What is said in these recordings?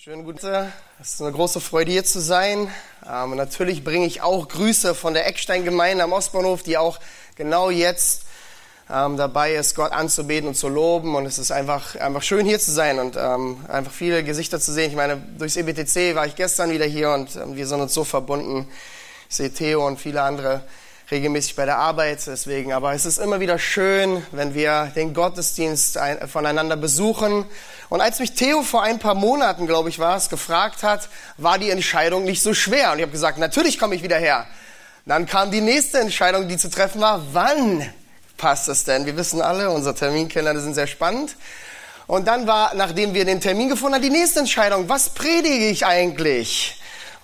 Schönen guten Tag. Es ist eine große Freude, hier zu sein. Ähm, natürlich bringe ich auch Grüße von der Eckstein-Gemeinde am Ostbahnhof, die auch genau jetzt ähm, dabei ist, Gott anzubeten und zu loben. Und es ist einfach, einfach schön, hier zu sein und ähm, einfach viele Gesichter zu sehen. Ich meine, durchs EBTC war ich gestern wieder hier und ähm, wir sind uns so verbunden. Ich sehe Theo und viele andere regelmäßig bei der Arbeit. Deswegen, aber es ist immer wieder schön, wenn wir den Gottesdienst voneinander besuchen. Und als mich Theo vor ein paar Monaten, glaube ich, war es, gefragt hat, war die Entscheidung nicht so schwer. Und ich habe gesagt, natürlich komme ich wieder her. Dann kam die nächste Entscheidung, die zu treffen war, wann passt es denn? Wir wissen alle, unsere Terminkalender sind sehr spannend. Und dann war, nachdem wir den Termin gefunden haben, die nächste Entscheidung, was predige ich eigentlich?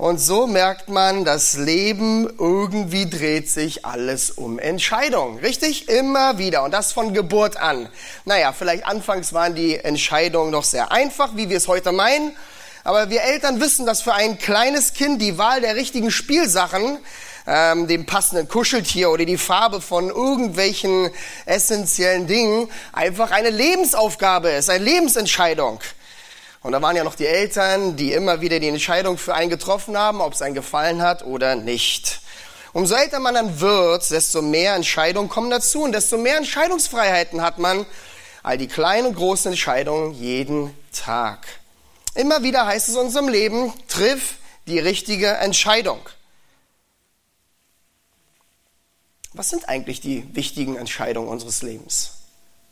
Und so merkt man, das Leben irgendwie dreht sich alles um Entscheidungen. Richtig? Immer wieder. Und das von Geburt an. Naja, vielleicht anfangs waren die Entscheidungen noch sehr einfach, wie wir es heute meinen. Aber wir Eltern wissen, dass für ein kleines Kind die Wahl der richtigen Spielsachen, ähm, dem passenden Kuscheltier oder die Farbe von irgendwelchen essentiellen Dingen einfach eine Lebensaufgabe ist, eine Lebensentscheidung. Und da waren ja noch die Eltern, die immer wieder die Entscheidung für einen getroffen haben, ob es einen gefallen hat oder nicht. Umso älter man dann wird, desto mehr Entscheidungen kommen dazu und desto mehr Entscheidungsfreiheiten hat man. All die kleinen und großen Entscheidungen jeden Tag. Immer wieder heißt es in unserem Leben, triff die richtige Entscheidung. Was sind eigentlich die wichtigen Entscheidungen unseres Lebens?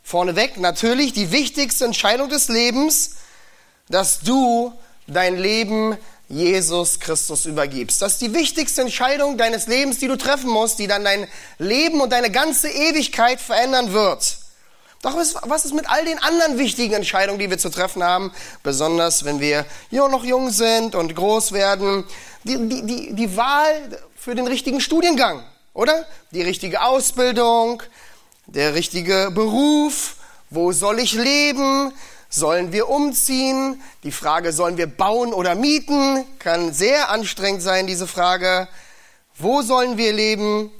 Vorneweg natürlich die wichtigste Entscheidung des Lebens dass du dein Leben Jesus Christus übergibst. Das ist die wichtigste Entscheidung deines Lebens, die du treffen musst, die dann dein Leben und deine ganze Ewigkeit verändern wird. Doch was ist mit all den anderen wichtigen Entscheidungen, die wir zu treffen haben, besonders wenn wir noch jung sind und groß werden? Die, die, die, die Wahl für den richtigen Studiengang, oder? Die richtige Ausbildung, der richtige Beruf, wo soll ich leben, Sollen wir umziehen? Die Frage, sollen wir bauen oder mieten? Kann sehr anstrengend sein, diese Frage. Wo sollen wir leben?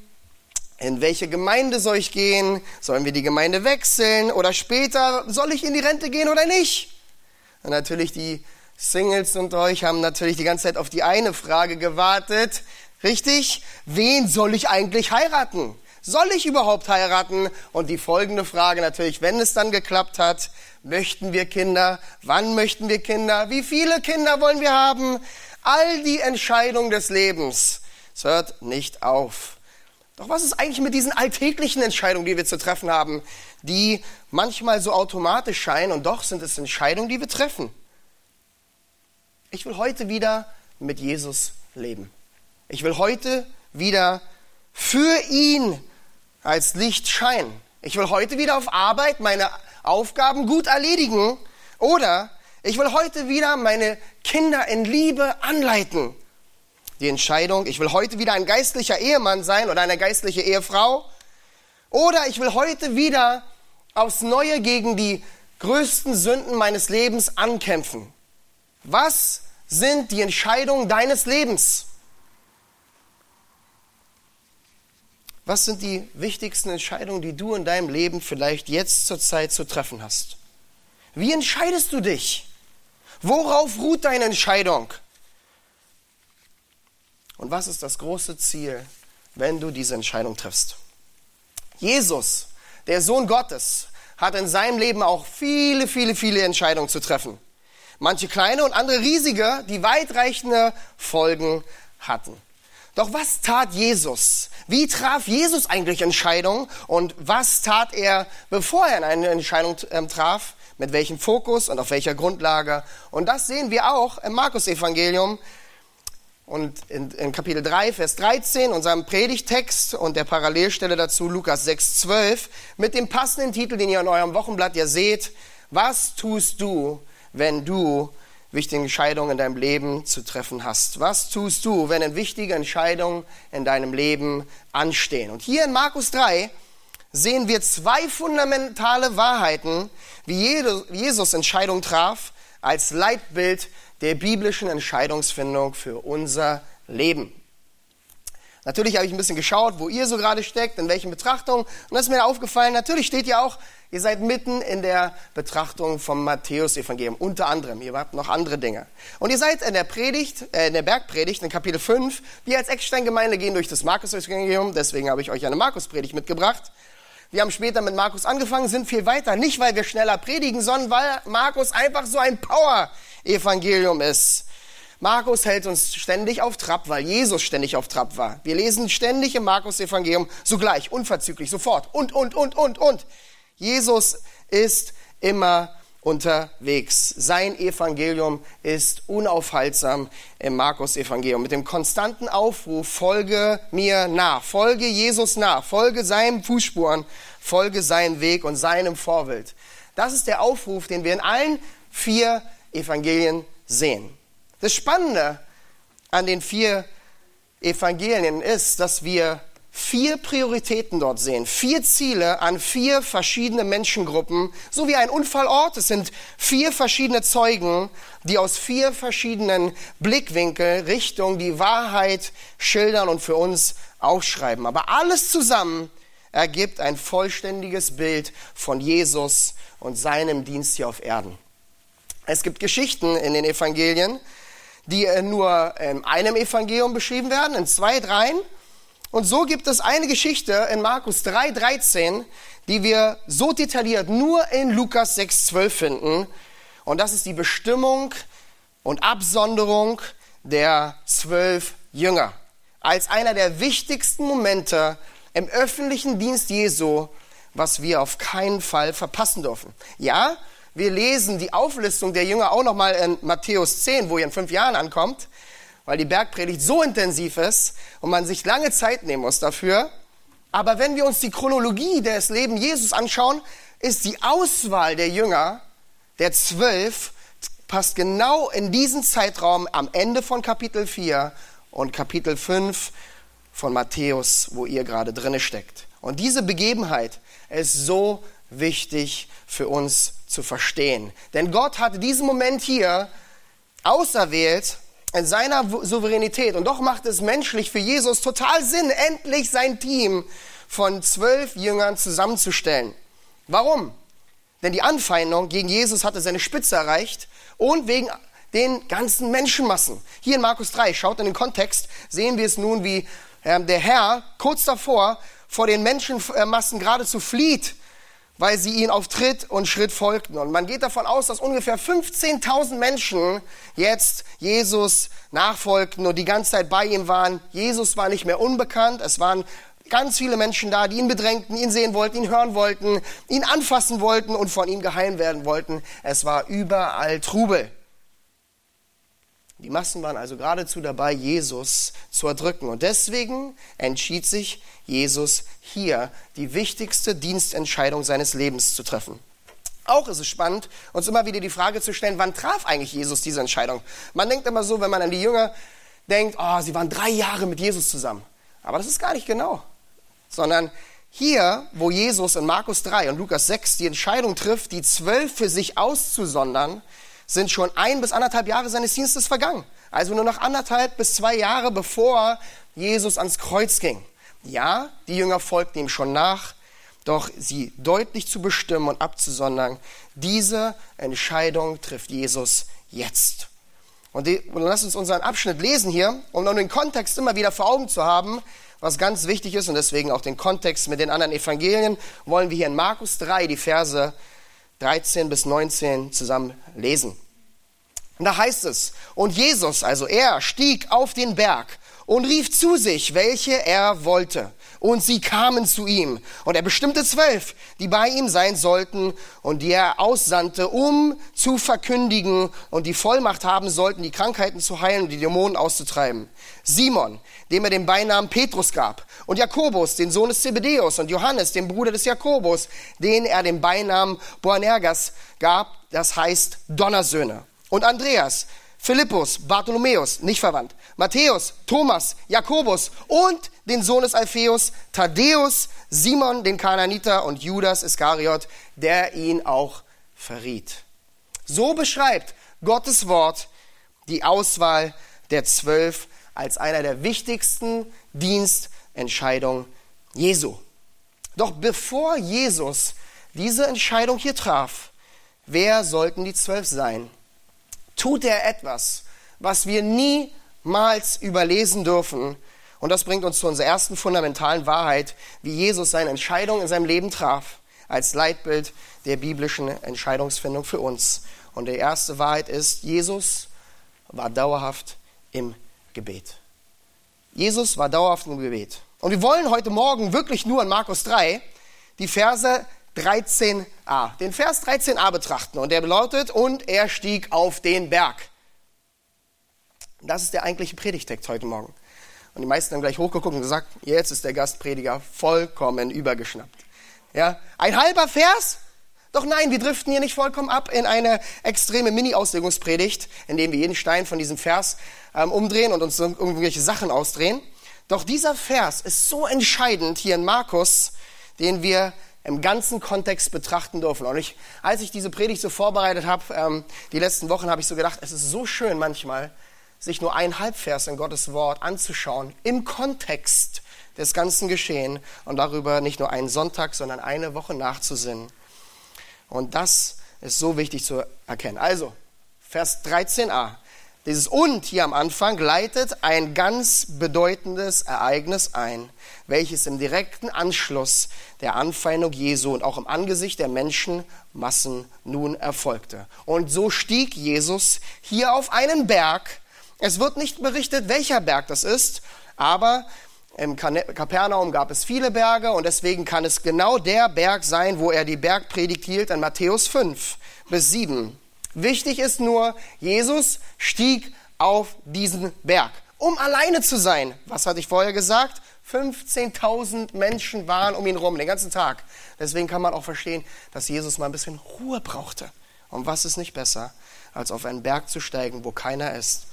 In welche Gemeinde soll ich gehen? Sollen wir die Gemeinde wechseln? Oder später, soll ich in die Rente gehen oder nicht? Und natürlich die Singles und euch haben natürlich die ganze Zeit auf die eine Frage gewartet. Richtig? Wen soll ich eigentlich heiraten? Soll ich überhaupt heiraten? Und die folgende Frage natürlich, wenn es dann geklappt hat, möchten wir Kinder? Wann möchten wir Kinder? Wie viele Kinder wollen wir haben? All die Entscheidungen des Lebens. Es hört nicht auf. Doch was ist eigentlich mit diesen alltäglichen Entscheidungen, die wir zu treffen haben, die manchmal so automatisch scheinen und doch sind es Entscheidungen, die wir treffen? Ich will heute wieder mit Jesus leben. Ich will heute wieder für ihn als Licht scheinen. Ich will heute wieder auf Arbeit meine Aufgaben gut erledigen oder ich will heute wieder meine Kinder in Liebe anleiten. Die Entscheidung, ich will heute wieder ein geistlicher Ehemann sein oder eine geistliche Ehefrau oder ich will heute wieder aufs Neue gegen die größten Sünden meines Lebens ankämpfen. Was sind die Entscheidungen deines Lebens? Was sind die wichtigsten Entscheidungen, die du in deinem Leben vielleicht jetzt zur Zeit zu treffen hast? Wie entscheidest du dich? Worauf ruht deine Entscheidung? Und was ist das große Ziel, wenn du diese Entscheidung triffst? Jesus, der Sohn Gottes, hat in seinem Leben auch viele, viele, viele Entscheidungen zu treffen. Manche kleine und andere riesige, die weitreichende Folgen hatten. Doch was tat Jesus? Wie traf Jesus eigentlich Entscheidungen und was tat er, bevor er eine Entscheidung ähm, traf? Mit welchem Fokus und auf welcher Grundlage? Und das sehen wir auch im Markus-Evangelium und in, in, Kapitel 3, Vers 13, unserem Predigtext und der Parallelstelle dazu Lukas 6, 12, mit dem passenden Titel, den ihr in eurem Wochenblatt ja seht. Was tust du, wenn du wichtige Entscheidungen in deinem Leben zu treffen hast. Was tust du, wenn wichtige Entscheidung in deinem Leben anstehen? Und hier in Markus 3 sehen wir zwei fundamentale Wahrheiten, wie Jesus Entscheidung traf, als Leitbild der biblischen Entscheidungsfindung für unser Leben. Natürlich habe ich ein bisschen geschaut, wo ihr so gerade steckt, in welchen Betrachtungen. Und das ist mir aufgefallen, natürlich steht ihr auch, ihr seid mitten in der Betrachtung vom Matthäus-Evangelium, unter anderem. Ihr habt noch andere Dinge. Und ihr seid in der Predigt, äh, in der Bergpredigt, in Kapitel 5. Wir als Eckstein-Gemeinde gehen durch das Markus-Evangelium, deswegen habe ich euch eine Markus-Predigt mitgebracht. Wir haben später mit Markus angefangen, sind viel weiter. Nicht, weil wir schneller predigen, sondern weil Markus einfach so ein Power-Evangelium ist. Markus hält uns ständig auf Trab, weil Jesus ständig auf Trab war. Wir lesen ständig im Markus-Evangelium sogleich, unverzüglich, sofort und, und, und, und, und. Jesus ist immer unterwegs. Sein Evangelium ist unaufhaltsam im Markus-Evangelium mit dem konstanten Aufruf, folge mir nach, folge Jesus nach, folge seinen Fußspuren, folge seinen Weg und seinem Vorbild. Das ist der Aufruf, den wir in allen vier Evangelien sehen. Das Spannende an den vier Evangelien ist, dass wir vier Prioritäten dort sehen, vier Ziele an vier verschiedene Menschengruppen, so wie ein Unfallort. Es sind vier verschiedene Zeugen, die aus vier verschiedenen Blickwinkeln Richtung die Wahrheit schildern und für uns aufschreiben. Aber alles zusammen ergibt ein vollständiges Bild von Jesus und seinem Dienst hier auf Erden. Es gibt Geschichten in den Evangelien, die äh, nur in einem Evangelium beschrieben werden, in zwei, dreien. Und so gibt es eine Geschichte in Markus 3, 13, die wir so detailliert nur in Lukas 6, 12 finden. Und das ist die Bestimmung und Absonderung der zwölf Jünger. Als einer der wichtigsten Momente im öffentlichen Dienst Jesu, was wir auf keinen Fall verpassen dürfen. Ja, wir lesen die Auflistung der Jünger auch nochmal in Matthäus 10, wo ihr in fünf Jahren ankommt, weil die Bergpredigt so intensiv ist und man sich lange Zeit nehmen muss dafür. Aber wenn wir uns die Chronologie des Lebens Jesus anschauen, ist die Auswahl der Jünger, der zwölf, passt genau in diesen Zeitraum am Ende von Kapitel 4 und Kapitel 5 von Matthäus, wo ihr gerade drinne steckt. Und diese Begebenheit ist so wichtig für uns zu verstehen. Denn Gott hat diesen Moment hier auserwählt in seiner Souveränität. Und doch macht es menschlich für Jesus total Sinn, endlich sein Team von zwölf Jüngern zusammenzustellen. Warum? Denn die Anfeindung gegen Jesus hatte seine Spitze erreicht und wegen den ganzen Menschenmassen. Hier in Markus 3, schaut in den Kontext, sehen wir es nun, wie äh, der Herr kurz davor vor den Menschenmassen geradezu flieht weil sie ihn auf Tritt und Schritt folgten. Und man geht davon aus, dass ungefähr 15.000 Menschen jetzt Jesus nachfolgten und die ganze Zeit bei ihm waren. Jesus war nicht mehr unbekannt. Es waren ganz viele Menschen da, die ihn bedrängten, ihn sehen wollten, ihn hören wollten, ihn anfassen wollten und von ihm geheilt werden wollten. Es war überall Trubel. Die Massen waren also geradezu dabei, Jesus zu erdrücken. Und deswegen entschied sich Jesus hier die wichtigste Dienstentscheidung seines Lebens zu treffen. Auch ist es spannend, uns immer wieder die Frage zu stellen, wann traf eigentlich Jesus diese Entscheidung? Man denkt immer so, wenn man an die Jünger denkt, oh, sie waren drei Jahre mit Jesus zusammen. Aber das ist gar nicht genau. Sondern hier, wo Jesus in Markus 3 und Lukas 6 die Entscheidung trifft, die zwölf für sich auszusondern, sind schon ein bis anderthalb Jahre seines Dienstes vergangen. Also nur noch anderthalb bis zwei Jahre, bevor Jesus ans Kreuz ging. Ja, die Jünger folgten ihm schon nach, doch sie deutlich zu bestimmen und abzusondern, diese Entscheidung trifft Jesus jetzt. Und, die, und lass uns unseren Abschnitt lesen hier, um dann den Kontext immer wieder vor Augen zu haben, was ganz wichtig ist und deswegen auch den Kontext mit den anderen Evangelien, wollen wir hier in Markus 3 die Verse 13 bis 19 zusammen lesen. Und da heißt es, und Jesus, also er, stieg auf den Berg und rief zu sich, welche er wollte. Und sie kamen zu ihm. Und er bestimmte zwölf, die bei ihm sein sollten und die er aussandte, um zu verkündigen und die Vollmacht haben sollten, die Krankheiten zu heilen und die Dämonen auszutreiben. Simon, dem er den Beinamen Petrus gab, und Jakobus, den Sohn des Zebedeus, und Johannes, den Bruder des Jakobus, den er den Beinamen Boanergas gab, das heißt Donnersöhne. Und Andreas, Philippus, Bartholomäus, nicht verwandt, Matthäus, Thomas, Jakobus und den Sohn des Alpheus, Thaddäus, Simon, den Kananiter und Judas Iskariot, der ihn auch verriet. So beschreibt Gottes Wort die Auswahl der zwölf als einer der wichtigsten Dienstentscheidungen Jesu. Doch bevor Jesus diese Entscheidung hier traf, wer sollten die zwölf sein? Tut er etwas, was wir niemals überlesen dürfen? Und das bringt uns zu unserer ersten fundamentalen Wahrheit, wie Jesus seine Entscheidung in seinem Leben traf, als Leitbild der biblischen Entscheidungsfindung für uns. Und die erste Wahrheit ist, Jesus war dauerhaft im Gebet. Jesus war dauerhaft im Gebet. Und wir wollen heute Morgen wirklich nur in Markus 3 die Verse 13a, den Vers 13a betrachten. Und der lautet, und er stieg auf den Berg. Das ist der eigentliche Predigtext heute Morgen. Und die meisten haben gleich hochgeguckt und gesagt, jetzt ist der Gastprediger vollkommen übergeschnappt. Ja, ein halber Vers? Doch nein, wir driften hier nicht vollkommen ab in eine extreme Mini-Auslegungspredigt, indem wir jeden Stein von diesem Vers ähm, umdrehen und uns irgendwelche Sachen ausdrehen. Doch dieser Vers ist so entscheidend hier in Markus, den wir im ganzen Kontext betrachten dürfen. Und ich, als ich diese Predigt so vorbereitet habe, ähm, die letzten Wochen, habe ich so gedacht, es ist so schön manchmal, sich nur ein Halbvers in Gottes Wort anzuschauen, im Kontext des ganzen Geschehen und darüber nicht nur einen Sonntag, sondern eine Woche nachzusinnen. Und das ist so wichtig zu erkennen. Also, Vers 13a. Dieses und hier am Anfang leitet ein ganz bedeutendes Ereignis ein, welches im direkten Anschluss der Anfeindung Jesu und auch im Angesicht der Menschenmassen nun erfolgte. Und so stieg Jesus hier auf einen Berg. Es wird nicht berichtet, welcher Berg das ist, aber im Kapernaum gab es viele Berge und deswegen kann es genau der Berg sein, wo er die Bergpredigt hielt in Matthäus 5 bis 7. Wichtig ist nur, Jesus stieg auf diesen Berg, um alleine zu sein. Was hatte ich vorher gesagt? 15.000 Menschen waren um ihn rum den ganzen Tag. Deswegen kann man auch verstehen, dass Jesus mal ein bisschen Ruhe brauchte. Und was ist nicht besser, als auf einen Berg zu steigen, wo keiner ist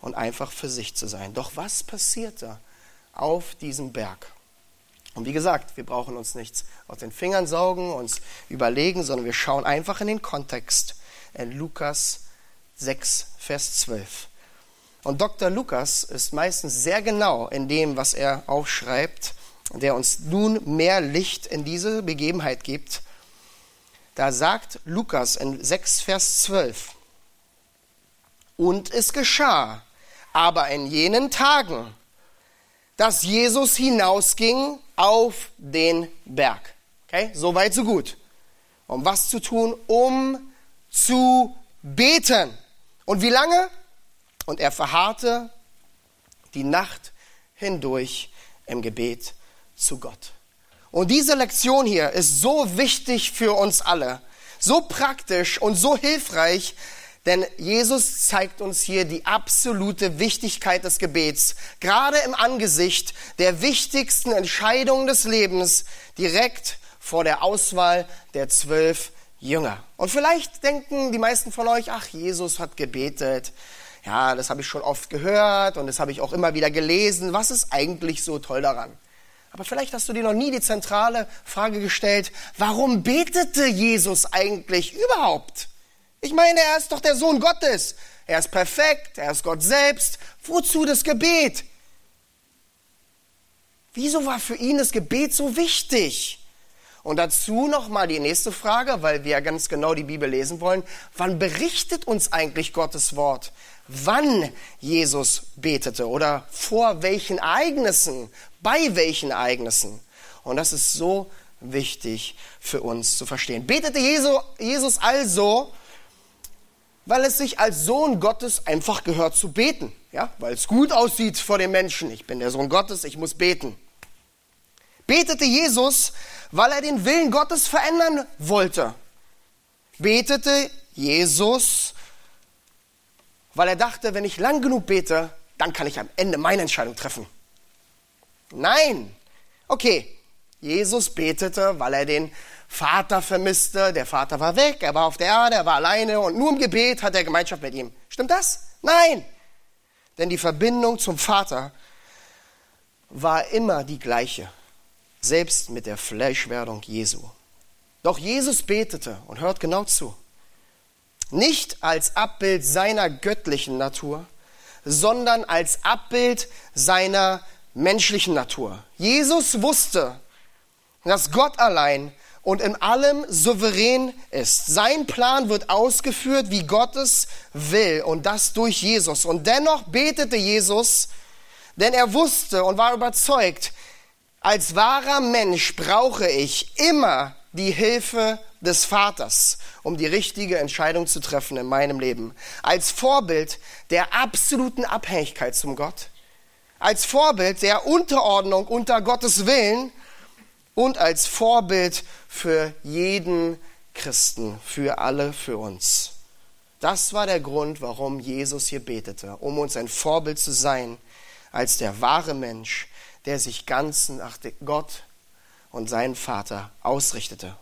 und einfach für sich zu sein? Doch was passierte? auf diesem Berg. Und wie gesagt, wir brauchen uns nichts aus den Fingern saugen, uns überlegen, sondern wir schauen einfach in den Kontext in Lukas 6, Vers 12. Und Dr. Lukas ist meistens sehr genau in dem, was er aufschreibt, der uns nun mehr Licht in diese Begebenheit gibt. Da sagt Lukas in 6, Vers 12, und es geschah, aber in jenen Tagen, dass Jesus hinausging auf den Berg. Okay, so weit, so gut. Um was zu tun? Um zu beten. Und wie lange? Und er verharrte die Nacht hindurch im Gebet zu Gott. Und diese Lektion hier ist so wichtig für uns alle, so praktisch und so hilfreich, denn Jesus zeigt uns hier die absolute Wichtigkeit des Gebets, gerade im Angesicht der wichtigsten Entscheidungen des Lebens, direkt vor der Auswahl der zwölf Jünger. Und vielleicht denken die meisten von euch, ach, Jesus hat gebetet. Ja, das habe ich schon oft gehört und das habe ich auch immer wieder gelesen. Was ist eigentlich so toll daran? Aber vielleicht hast du dir noch nie die zentrale Frage gestellt, warum betete Jesus eigentlich überhaupt? Ich meine, er ist doch der Sohn Gottes. Er ist perfekt, er ist Gott selbst. Wozu das Gebet? Wieso war für ihn das Gebet so wichtig? Und dazu nochmal die nächste Frage, weil wir ja ganz genau die Bibel lesen wollen. Wann berichtet uns eigentlich Gottes Wort? Wann Jesus betete oder vor welchen Ereignissen, bei welchen Ereignissen? Und das ist so wichtig für uns zu verstehen. Betete Jesus also weil es sich als Sohn Gottes einfach gehört zu beten. Ja, weil es gut aussieht vor den Menschen. Ich bin der Sohn Gottes, ich muss beten. Betete Jesus, weil er den Willen Gottes verändern wollte. Betete Jesus, weil er dachte, wenn ich lang genug bete, dann kann ich am Ende meine Entscheidung treffen. Nein. Okay, Jesus betete, weil er den Vater vermisste, der Vater war weg, er war auf der Erde, er war alleine und nur im Gebet hat er Gemeinschaft mit ihm. Stimmt das? Nein. Denn die Verbindung zum Vater war immer die gleiche, selbst mit der Fleischwerdung Jesu. Doch Jesus betete und hört genau zu. Nicht als Abbild seiner göttlichen Natur, sondern als Abbild seiner menschlichen Natur. Jesus wusste, dass Gott allein und in allem souverän ist. Sein Plan wird ausgeführt, wie Gottes will und das durch Jesus. Und dennoch betete Jesus, denn er wusste und war überzeugt, als wahrer Mensch brauche ich immer die Hilfe des Vaters, um die richtige Entscheidung zu treffen in meinem Leben. Als Vorbild der absoluten Abhängigkeit zum Gott, als Vorbild der Unterordnung unter Gottes Willen und als Vorbild für jeden Christen, für alle, für uns. Das war der Grund, warum Jesus hier betete, um uns ein Vorbild zu sein, als der wahre Mensch, der sich ganz nach Gott und seinen Vater ausrichtete.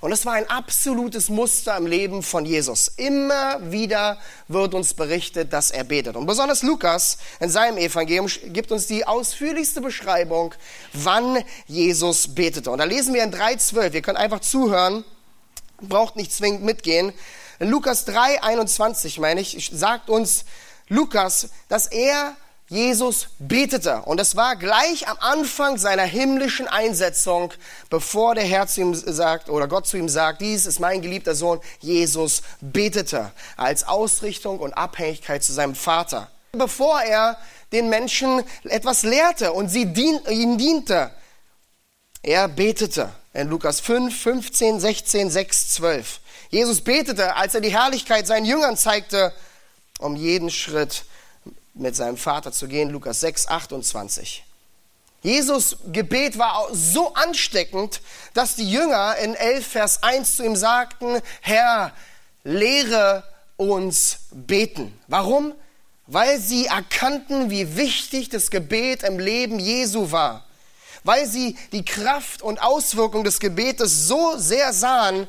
Und es war ein absolutes Muster im Leben von Jesus. Immer wieder wird uns berichtet, dass er betet. Und besonders Lukas in seinem Evangelium gibt uns die ausführlichste Beschreibung, wann Jesus betete. Und da lesen wir in 3.12, ihr könnt einfach zuhören, braucht nicht zwingend mitgehen. In Lukas 3.21, meine ich, sagt uns Lukas, dass er Jesus betete. Und es war gleich am Anfang seiner himmlischen Einsetzung, bevor der Herr zu ihm sagt, oder Gott zu ihm sagt, dies ist mein geliebter Sohn. Jesus betete als Ausrichtung und Abhängigkeit zu seinem Vater. Bevor er den Menschen etwas lehrte und sie dien, ihm diente. Er betete in Lukas 5, 15, 16, 6, 12. Jesus betete, als er die Herrlichkeit seinen Jüngern zeigte, um jeden Schritt mit seinem Vater zu gehen, Lukas 6, 28. Jesus Gebet war so ansteckend, dass die Jünger in 11 Vers 1 zu ihm sagten, Herr, lehre uns beten. Warum? Weil sie erkannten, wie wichtig das Gebet im Leben Jesu war. Weil sie die Kraft und Auswirkung des Gebetes so sehr sahen,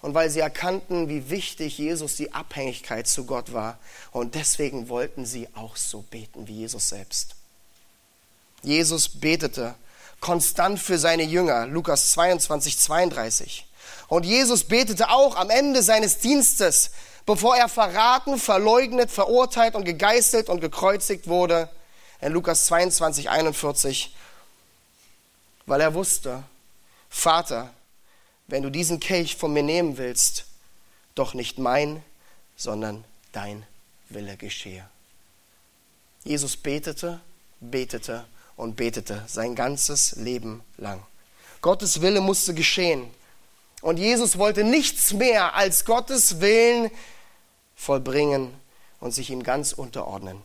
und weil sie erkannten, wie wichtig Jesus die Abhängigkeit zu Gott war. Und deswegen wollten sie auch so beten wie Jesus selbst. Jesus betete konstant für seine Jünger, Lukas 22, 32. Und Jesus betete auch am Ende seines Dienstes, bevor er verraten, verleugnet, verurteilt und gegeißelt und gekreuzigt wurde, in Lukas 22, 41, weil er wusste, Vater, wenn du diesen Kelch von mir nehmen willst, doch nicht mein, sondern dein Wille geschehe. Jesus betete, betete und betete sein ganzes Leben lang. Gottes Wille musste geschehen. Und Jesus wollte nichts mehr als Gottes Willen vollbringen und sich ihm ganz unterordnen.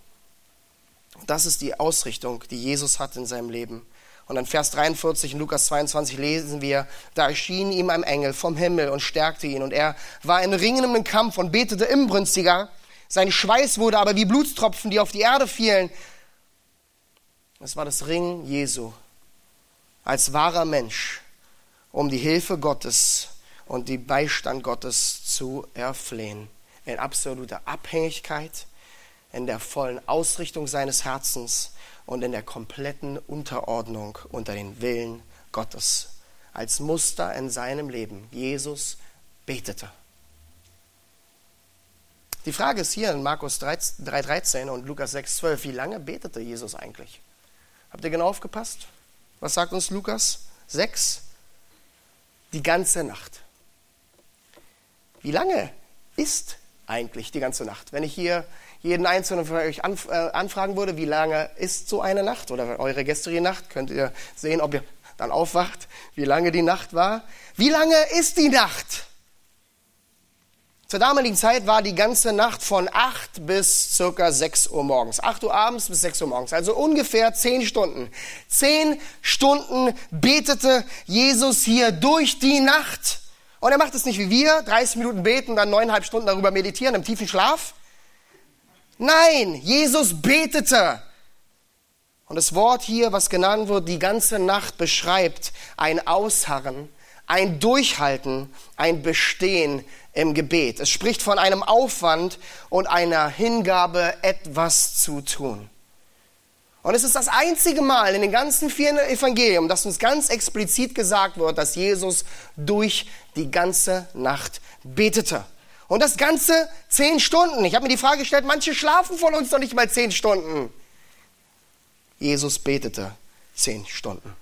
Das ist die Ausrichtung, die Jesus hat in seinem Leben. Und in Vers 43 in Lukas 22 lesen wir, da erschien ihm ein Engel vom Himmel und stärkte ihn. Und er war in ringendem Kampf und betete imbrünstiger. Sein Schweiß wurde aber wie Blutstropfen, die auf die Erde fielen. Es war das Ringen Jesu als wahrer Mensch, um die Hilfe Gottes und die Beistand Gottes zu erflehen. In absoluter Abhängigkeit, in der vollen Ausrichtung seines Herzens und in der kompletten Unterordnung unter den Willen Gottes. Als Muster in seinem Leben. Jesus betete. Die Frage ist hier in Markus 3,13 und Lukas 6,12, wie lange betete Jesus eigentlich? Habt ihr genau aufgepasst? Was sagt uns Lukas 6? Die ganze Nacht. Wie lange ist eigentlich die ganze Nacht? Wenn ich hier jeden einzelnen von euch anf äh, anfragen würde, wie lange ist so eine Nacht oder eure gestrige Nacht, könnt ihr sehen, ob ihr dann aufwacht, wie lange die Nacht war. Wie lange ist die Nacht? Zur damaligen Zeit war die ganze Nacht von 8 bis circa 6 Uhr morgens. 8 Uhr abends bis 6 Uhr morgens. Also ungefähr 10 Stunden. 10 Stunden betete Jesus hier durch die Nacht. Und er macht es nicht wie wir, 30 Minuten beten, dann neuneinhalb Stunden darüber meditieren im tiefen Schlaf. Nein, Jesus betete. Und das Wort hier, was genannt wird, die ganze Nacht beschreibt ein Ausharren, ein Durchhalten, ein Bestehen im Gebet. Es spricht von einem Aufwand und einer Hingabe, etwas zu tun. Und es ist das einzige Mal in den ganzen vier Evangelien, dass uns ganz explizit gesagt wird, dass Jesus durch die ganze Nacht betete. Und das Ganze zehn Stunden. Ich habe mir die Frage gestellt, manche schlafen von uns noch nicht mal zehn Stunden. Jesus betete zehn Stunden.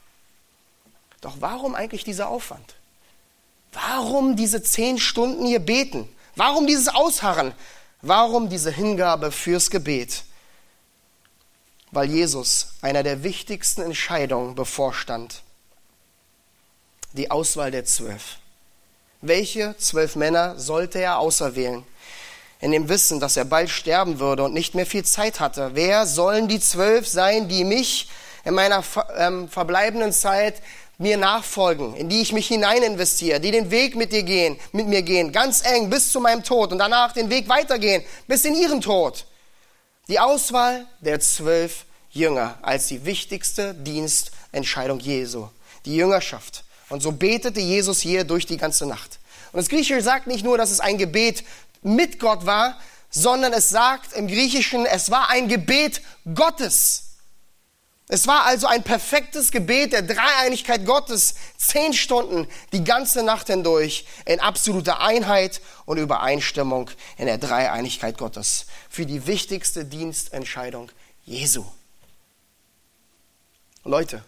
Doch warum eigentlich dieser Aufwand? Warum diese zehn Stunden hier beten? Warum dieses Ausharren? Warum diese Hingabe fürs Gebet? Weil Jesus einer der wichtigsten Entscheidungen bevorstand. Die Auswahl der Zwölf. Welche zwölf Männer sollte er auserwählen? In dem Wissen, dass er bald sterben würde und nicht mehr viel Zeit hatte. Wer sollen die zwölf sein, die mich in meiner ähm, verbleibenden Zeit mir nachfolgen, in die ich mich hinein investiere, die den Weg mit dir gehen, mit mir gehen, ganz eng bis zu meinem Tod und danach den Weg weitergehen bis in ihren Tod. Die Auswahl der zwölf Jünger als die wichtigste Dienstentscheidung Jesu, die Jüngerschaft. Und so betete Jesus hier durch die ganze Nacht. Und das Griechische sagt nicht nur, dass es ein Gebet mit Gott war, sondern es sagt im Griechischen, es war ein Gebet Gottes. Es war also ein perfektes Gebet der Dreieinigkeit Gottes, zehn Stunden, die ganze Nacht hindurch, in absoluter Einheit und Übereinstimmung in der Dreieinigkeit Gottes. Für die wichtigste Dienstentscheidung Jesu. Leute,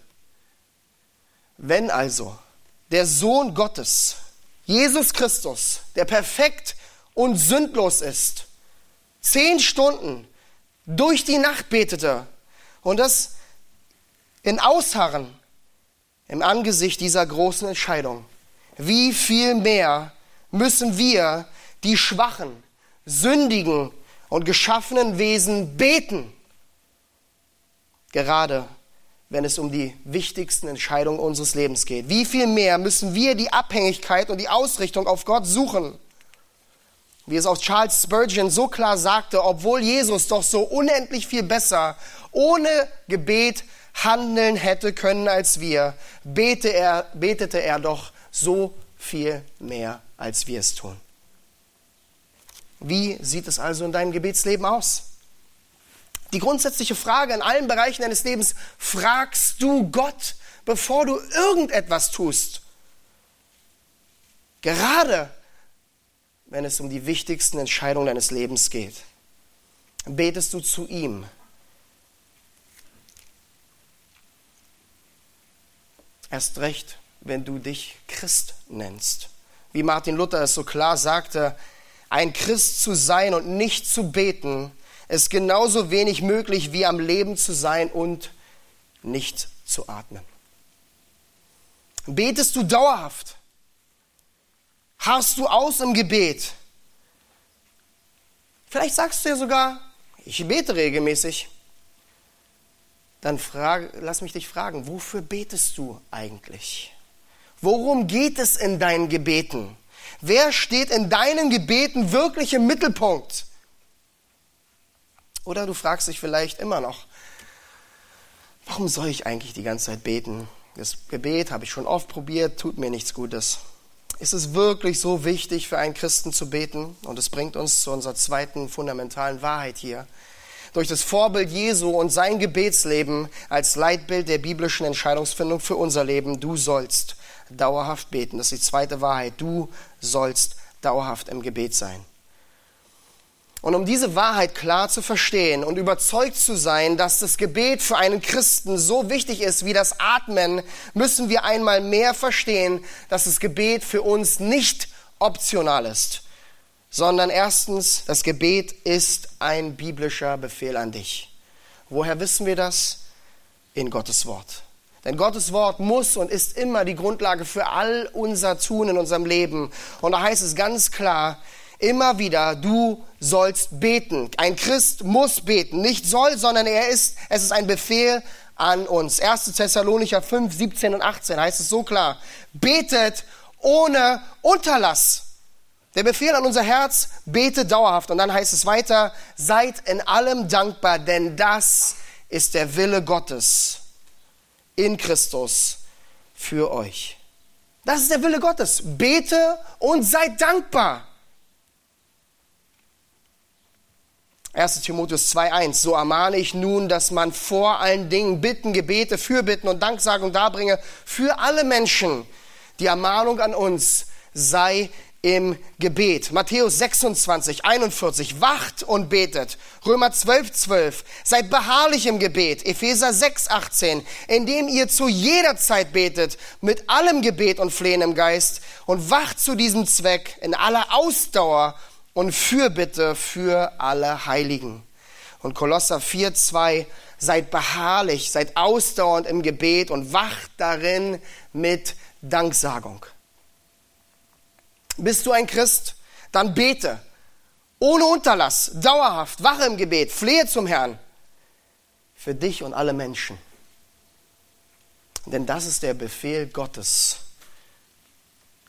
wenn also der Sohn Gottes, Jesus Christus, der perfekt und sündlos ist, zehn Stunden durch die Nacht betete und das in Ausharren im Angesicht dieser großen Entscheidung, wie viel mehr müssen wir, die schwachen, sündigen und geschaffenen Wesen, beten, gerade wenn es um die wichtigsten Entscheidungen unseres Lebens geht. Wie viel mehr müssen wir die Abhängigkeit und die Ausrichtung auf Gott suchen? Wie es auch Charles Spurgeon so klar sagte, obwohl Jesus doch so unendlich viel besser ohne Gebet handeln hätte können als wir, betete er, betete er doch so viel mehr, als wir es tun. Wie sieht es also in deinem Gebetsleben aus? Die grundsätzliche Frage in allen Bereichen deines Lebens, fragst du Gott, bevor du irgendetwas tust? Gerade wenn es um die wichtigsten Entscheidungen deines Lebens geht, betest du zu ihm. Erst recht, wenn du dich Christ nennst. Wie Martin Luther es so klar sagte, ein Christ zu sein und nicht zu beten, ist genauso wenig möglich wie am Leben zu sein und nicht zu atmen. Betest du dauerhaft? Harrst du aus im Gebet? Vielleicht sagst du ja sogar, ich bete regelmäßig. Dann frage, lass mich dich fragen, wofür betest du eigentlich? Worum geht es in deinen Gebeten? Wer steht in deinen Gebeten wirklich im Mittelpunkt? Oder du fragst dich vielleicht immer noch, warum soll ich eigentlich die ganze Zeit beten? Das Gebet habe ich schon oft probiert, tut mir nichts Gutes. Ist es wirklich so wichtig für einen Christen zu beten? Und es bringt uns zu unserer zweiten fundamentalen Wahrheit hier. Durch das Vorbild Jesu und sein Gebetsleben als Leitbild der biblischen Entscheidungsfindung für unser Leben, du sollst dauerhaft beten. Das ist die zweite Wahrheit. Du sollst dauerhaft im Gebet sein. Und um diese Wahrheit klar zu verstehen und überzeugt zu sein, dass das Gebet für einen Christen so wichtig ist wie das Atmen, müssen wir einmal mehr verstehen, dass das Gebet für uns nicht optional ist, sondern erstens, das Gebet ist ein biblischer Befehl an dich. Woher wissen wir das? In Gottes Wort. Denn Gottes Wort muss und ist immer die Grundlage für all unser Tun in unserem Leben. Und da heißt es ganz klar, immer wieder, du sollst beten. Ein Christ muss beten. Nicht soll, sondern er ist, es ist ein Befehl an uns. 1. Thessalonicher 5, 17 und 18 heißt es so klar. Betet ohne Unterlass. Der Befehl an unser Herz, bete dauerhaft. Und dann heißt es weiter, seid in allem dankbar, denn das ist der Wille Gottes in Christus für euch. Das ist der Wille Gottes. Bete und seid dankbar. 1 Timotheus 2.1, so ermahne ich nun, dass man vor allen Dingen Bitten, Gebete, Fürbitten und Danksagung darbringe für alle Menschen. Die Ermahnung an uns sei im Gebet. Matthäus 26, 41, wacht und betet. Römer 12, 12, seid beharrlich im Gebet. Epheser 6, 18, indem ihr zu jeder Zeit betet, mit allem Gebet und Flehen im Geist und wacht zu diesem Zweck in aller Ausdauer und Fürbitte für alle Heiligen. Und Kolosser 4, 2, seid beharrlich, seid ausdauernd im Gebet und wacht darin mit Danksagung. Bist du ein Christ? Dann bete. Ohne Unterlass, dauerhaft, wache im Gebet, flehe zum Herrn. Für dich und alle Menschen. Denn das ist der Befehl Gottes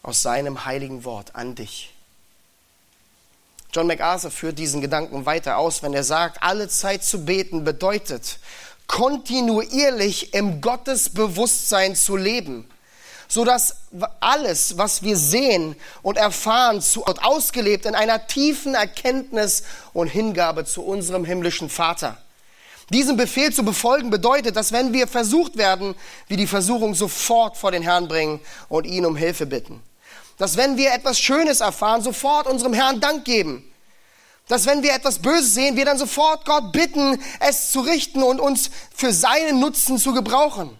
aus seinem heiligen Wort an dich. John MacArthur führt diesen Gedanken weiter aus, wenn er sagt, alle Zeit zu beten bedeutet, kontinuierlich im Gottesbewusstsein zu leben so dass alles, was wir sehen und erfahren, zu, ausgelebt in einer tiefen Erkenntnis und Hingabe zu unserem himmlischen Vater. Diesen Befehl zu befolgen bedeutet, dass wenn wir versucht werden, wir die Versuchung sofort vor den Herrn bringen und ihn um Hilfe bitten. Dass wenn wir etwas Schönes erfahren, sofort unserem Herrn Dank geben. Dass wenn wir etwas Böses sehen, wir dann sofort Gott bitten, es zu richten und uns für seinen Nutzen zu gebrauchen.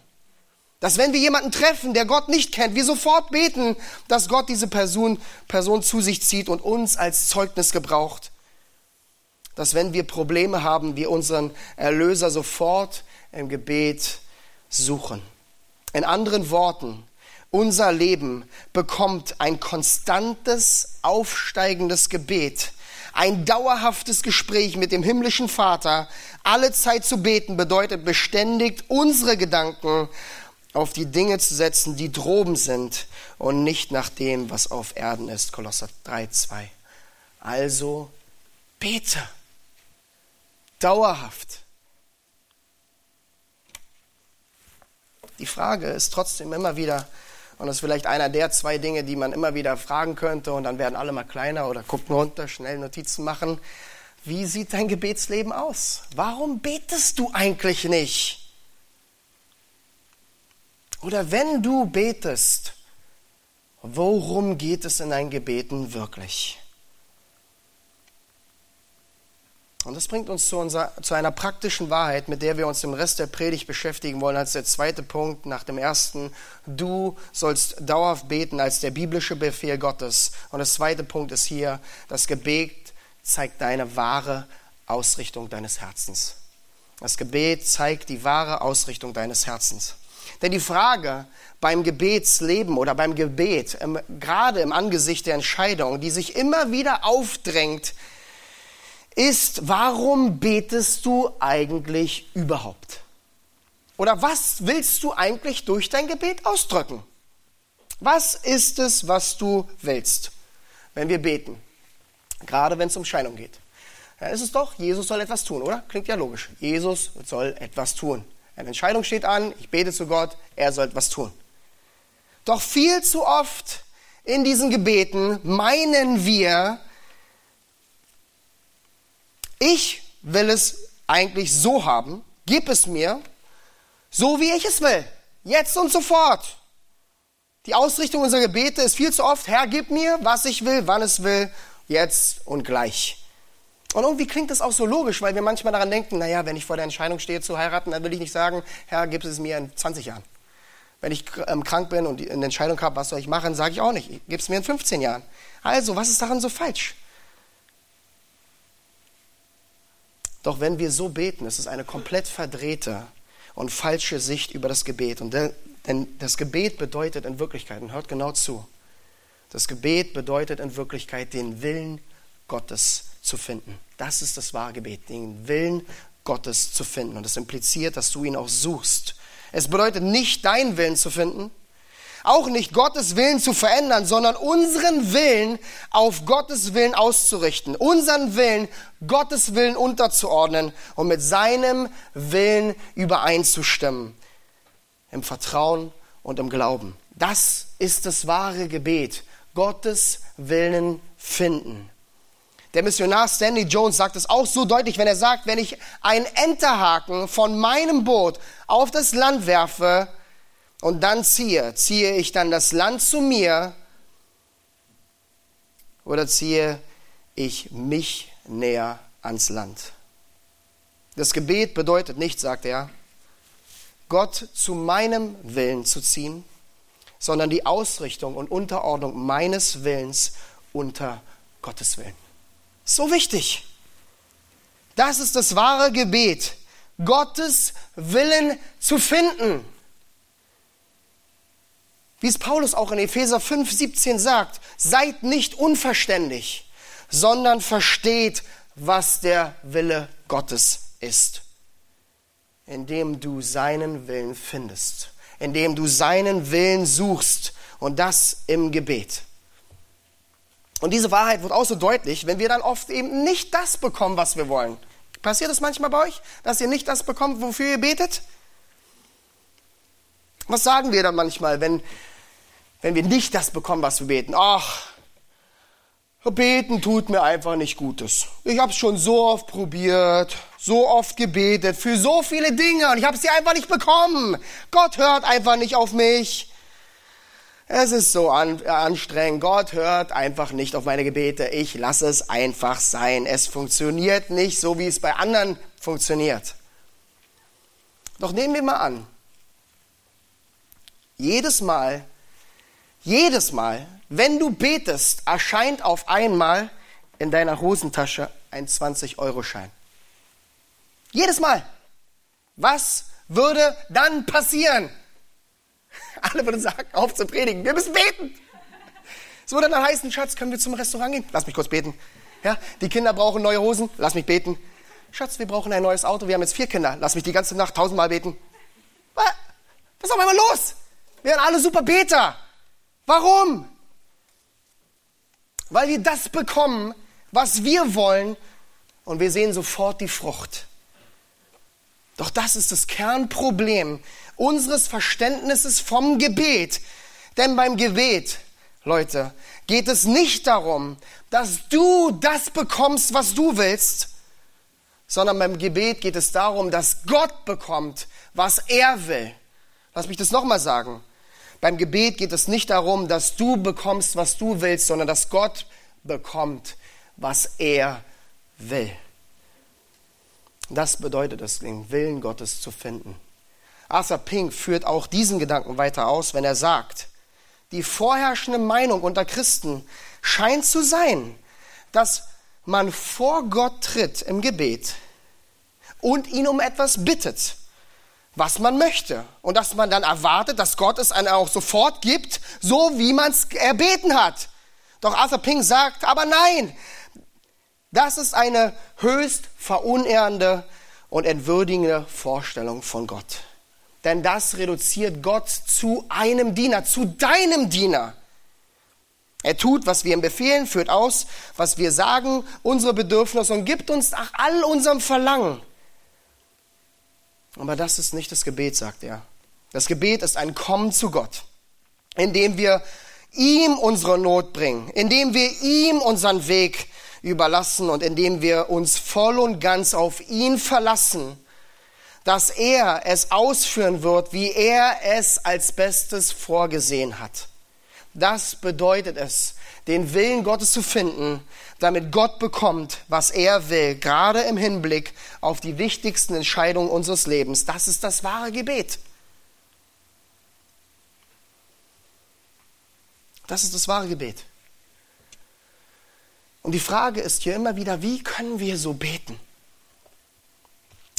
Dass wenn wir jemanden treffen, der Gott nicht kennt, wir sofort beten, dass Gott diese Person, Person zu sich zieht und uns als Zeugnis gebraucht. Dass wenn wir Probleme haben, wir unseren Erlöser sofort im Gebet suchen. In anderen Worten, unser Leben bekommt ein konstantes, aufsteigendes Gebet, ein dauerhaftes Gespräch mit dem himmlischen Vater. Alle Zeit zu beten bedeutet beständig unsere Gedanken auf die Dinge zu setzen, die droben sind und nicht nach dem, was auf Erden ist. Kolosser 3, 2. Also bete. Dauerhaft. Die Frage ist trotzdem immer wieder, und das ist vielleicht einer der zwei Dinge, die man immer wieder fragen könnte, und dann werden alle mal kleiner oder gucken runter, schnell Notizen machen. Wie sieht dein Gebetsleben aus? Warum betest du eigentlich nicht? Oder wenn du betest, worum geht es in deinen Gebeten wirklich? Und das bringt uns zu, unserer, zu, einer praktischen Wahrheit, mit der wir uns im Rest der Predigt beschäftigen wollen, als der zweite Punkt nach dem ersten. Du sollst dauerhaft beten als der biblische Befehl Gottes. Und der zweite Punkt ist hier, das Gebet zeigt deine wahre Ausrichtung deines Herzens. Das Gebet zeigt die wahre Ausrichtung deines Herzens. Denn die Frage beim Gebetsleben oder beim Gebet, gerade im Angesicht der Entscheidung, die sich immer wieder aufdrängt, ist, warum betest du eigentlich überhaupt? Oder was willst du eigentlich durch dein Gebet ausdrücken? Was ist es, was du willst, wenn wir beten? Gerade wenn es um Scheidung geht. Dann ist es doch, Jesus soll etwas tun, oder? Klingt ja logisch. Jesus soll etwas tun. Eine Entscheidung steht an, ich bete zu Gott, er soll etwas tun. Doch viel zu oft in diesen Gebeten meinen wir, ich will es eigentlich so haben, gib es mir, so wie ich es will, jetzt und sofort. Die Ausrichtung unserer Gebete ist viel zu oft, Herr, gib mir, was ich will, wann es will, jetzt und gleich. Und irgendwie klingt das auch so logisch, weil wir manchmal daran denken, naja, wenn ich vor der Entscheidung stehe zu heiraten, dann will ich nicht sagen, Herr, gib es mir in 20 Jahren. Wenn ich ähm, krank bin und eine Entscheidung habe, was soll ich machen, sage ich auch nicht, gib es mir in 15 Jahren. Also, was ist daran so falsch? Doch wenn wir so beten, ist es eine komplett verdrehte und falsche Sicht über das Gebet. Und denn das Gebet bedeutet in Wirklichkeit, und hört genau zu, das Gebet bedeutet in Wirklichkeit den Willen Gottes zu finden. Das ist das wahre Gebet, den Willen Gottes zu finden. Und das impliziert, dass du ihn auch suchst. Es bedeutet nicht, deinen Willen zu finden, auch nicht Gottes Willen zu verändern, sondern unseren Willen auf Gottes Willen auszurichten, unseren Willen Gottes Willen unterzuordnen und mit seinem Willen übereinzustimmen. Im Vertrauen und im Glauben. Das ist das wahre Gebet. Gottes Willen finden. Der Missionar Stanley Jones sagt es auch so deutlich, wenn er sagt, wenn ich einen Enterhaken von meinem Boot auf das Land werfe und dann ziehe, ziehe ich dann das Land zu mir oder ziehe ich mich näher ans Land? Das Gebet bedeutet nicht, sagt er, Gott zu meinem Willen zu ziehen, sondern die Ausrichtung und Unterordnung meines Willens unter Gottes Willen. So wichtig. Das ist das wahre Gebet, Gottes Willen zu finden. Wie es Paulus auch in Epheser 5, 17 sagt, seid nicht unverständig, sondern versteht, was der Wille Gottes ist. Indem du seinen Willen findest, indem du seinen Willen suchst und das im Gebet. Und diese Wahrheit wird auch so deutlich, wenn wir dann oft eben nicht das bekommen, was wir wollen. Passiert es manchmal bei euch, dass ihr nicht das bekommt, wofür ihr betet? Was sagen wir dann manchmal, wenn, wenn wir nicht das bekommen, was wir beten? Ach, beten tut mir einfach nicht Gutes. Ich habe es schon so oft probiert, so oft gebetet für so viele Dinge und ich habe sie einfach nicht bekommen. Gott hört einfach nicht auf mich. Es ist so an, anstrengend. Gott hört einfach nicht auf meine Gebete. Ich lasse es einfach sein. Es funktioniert nicht so, wie es bei anderen funktioniert. Doch nehmen wir mal an, jedes Mal, jedes Mal, wenn du betest, erscheint auf einmal in deiner Hosentasche ein 20-Euro-Schein. Jedes Mal. Was würde dann passieren? Alle würden sagen, auf zu predigen. Wir müssen beten. Es würde dann heißen, Schatz, können wir zum Restaurant gehen? Lass mich kurz beten. Ja, die Kinder brauchen neue Hosen. Lass mich beten. Schatz, wir brauchen ein neues Auto. Wir haben jetzt vier Kinder. Lass mich die ganze Nacht tausendmal beten. Was ist auf einmal los? Wir sind alle super Beter. Warum? Weil wir das bekommen, was wir wollen und wir sehen sofort die Frucht. Doch das ist das Kernproblem unseres Verständnisses vom Gebet. Denn beim Gebet, Leute, geht es nicht darum, dass du das bekommst, was du willst, sondern beim Gebet geht es darum, dass Gott bekommt, was er will. Lass mich das nochmal sagen. Beim Gebet geht es nicht darum, dass du bekommst, was du willst, sondern dass Gott bekommt, was er will. Das bedeutet es, den Willen Gottes zu finden. Arthur Pink führt auch diesen Gedanken weiter aus, wenn er sagt, die vorherrschende Meinung unter Christen scheint zu sein, dass man vor Gott tritt im Gebet und ihn um etwas bittet, was man möchte. Und dass man dann erwartet, dass Gott es einem auch sofort gibt, so wie man es erbeten hat. Doch Arthur Pink sagt, aber nein, das ist eine höchst verunehrende und entwürdigende Vorstellung von Gott denn das reduziert Gott zu einem Diener, zu deinem Diener. Er tut, was wir ihm befehlen, führt aus, was wir sagen, unsere Bedürfnisse und gibt uns nach all unserem Verlangen. Aber das ist nicht das Gebet, sagt er. Das Gebet ist ein Kommen zu Gott, indem wir ihm unsere Not bringen, indem wir ihm unseren Weg überlassen und indem wir uns voll und ganz auf ihn verlassen dass er es ausführen wird, wie er es als Bestes vorgesehen hat. Das bedeutet es, den Willen Gottes zu finden, damit Gott bekommt, was er will, gerade im Hinblick auf die wichtigsten Entscheidungen unseres Lebens. Das ist das wahre Gebet. Das ist das wahre Gebet. Und die Frage ist hier immer wieder, wie können wir so beten?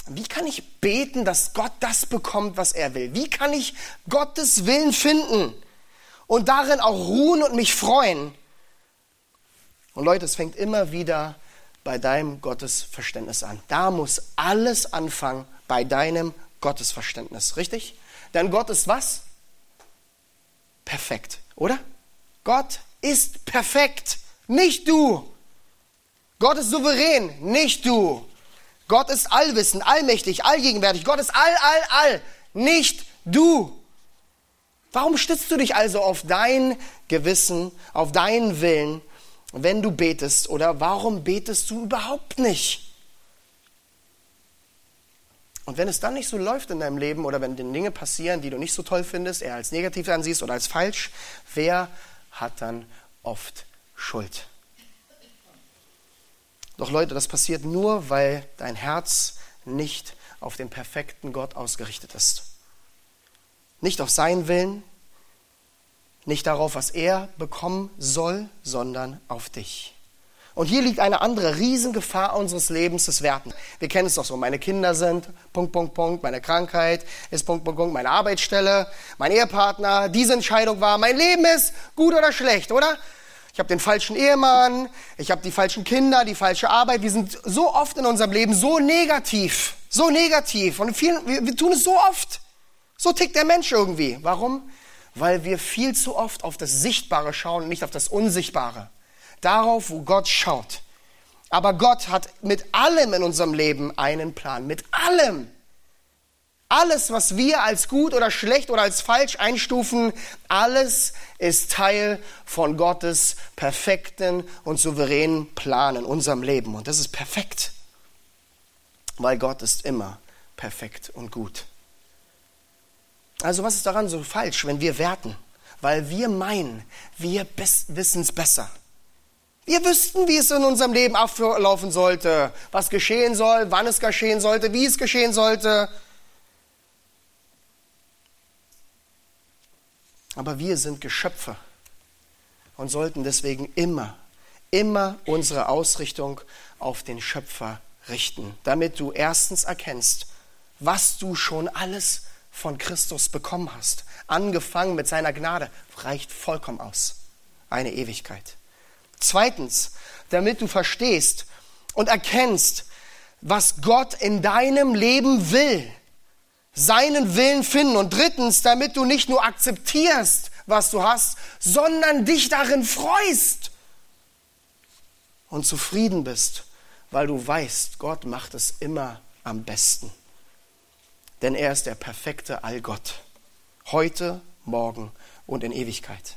Wie kann ich beten, dass Gott das bekommt, was er will? Wie kann ich Gottes Willen finden und darin auch ruhen und mich freuen? Und Leute, es fängt immer wieder bei deinem Gottesverständnis an. Da muss alles anfangen bei deinem Gottesverständnis, richtig? Denn Gott ist was? Perfekt, oder? Gott ist perfekt, nicht du. Gott ist souverän, nicht du. Gott ist allwissend, allmächtig, allgegenwärtig. Gott ist all, all, all. Nicht du. Warum stützt du dich also auf dein Gewissen, auf deinen Willen, wenn du betest? Oder warum betest du überhaupt nicht? Und wenn es dann nicht so läuft in deinem Leben oder wenn Dinge passieren, die du nicht so toll findest, eher als negativ ansiehst oder als falsch, wer hat dann oft Schuld? Doch Leute, das passiert nur, weil dein Herz nicht auf den perfekten Gott ausgerichtet ist. Nicht auf seinen Willen, nicht darauf, was er bekommen soll, sondern auf dich. Und hier liegt eine andere Riesengefahr unseres Lebens des Werten. Wir kennen es doch so. Meine Kinder sind Punkt, Punkt, Punkt. Meine Krankheit ist Punkt, Punkt, Punkt. Meine Arbeitsstelle, mein Ehepartner. Diese Entscheidung war, mein Leben ist gut oder schlecht, oder? Ich habe den falschen Ehemann, ich habe die falschen Kinder, die falsche Arbeit. Wir sind so oft in unserem Leben so negativ, so negativ. Und vielen, wir, wir tun es so oft. So tickt der Mensch irgendwie. Warum? Weil wir viel zu oft auf das Sichtbare schauen und nicht auf das Unsichtbare darauf, wo Gott schaut. Aber Gott hat mit allem in unserem Leben einen Plan. Mit allem. Alles, was wir als gut oder schlecht oder als falsch einstufen, alles ist Teil von Gottes perfekten und souveränen Plan in unserem Leben. Und das ist perfekt, weil Gott ist immer perfekt und gut. Also was ist daran so falsch, wenn wir werten? Weil wir meinen, wir wissen es besser. Wir wüssten, wie es in unserem Leben ablaufen sollte, was geschehen soll, wann es geschehen sollte, wie es geschehen sollte. Aber wir sind Geschöpfe und sollten deswegen immer, immer unsere Ausrichtung auf den Schöpfer richten, damit du erstens erkennst, was du schon alles von Christus bekommen hast. Angefangen mit seiner Gnade reicht vollkommen aus. Eine Ewigkeit. Zweitens, damit du verstehst und erkennst, was Gott in deinem Leben will. Seinen Willen finden. Und drittens, damit du nicht nur akzeptierst, was du hast, sondern dich darin freust und zufrieden bist, weil du weißt, Gott macht es immer am besten. Denn er ist der perfekte Allgott. Heute, morgen und in Ewigkeit.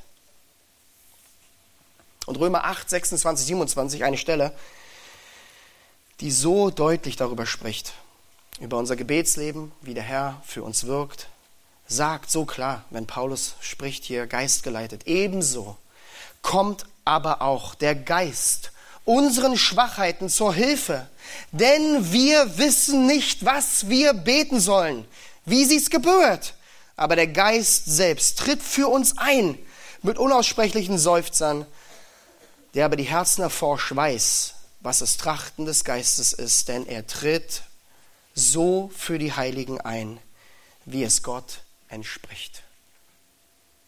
Und Römer 8, 26, 27, eine Stelle, die so deutlich darüber spricht, über unser Gebetsleben, wie der Herr für uns wirkt, sagt so klar, wenn Paulus spricht hier geistgeleitet, ebenso kommt aber auch der Geist unseren Schwachheiten zur Hilfe, denn wir wissen nicht, was wir beten sollen, wie sich's gebührt. Aber der Geist selbst tritt für uns ein mit unaussprechlichen Seufzern, der aber die Herzen erforscht, weiß, was das Trachten des Geistes ist, denn er tritt so für die Heiligen ein, wie es Gott entspricht.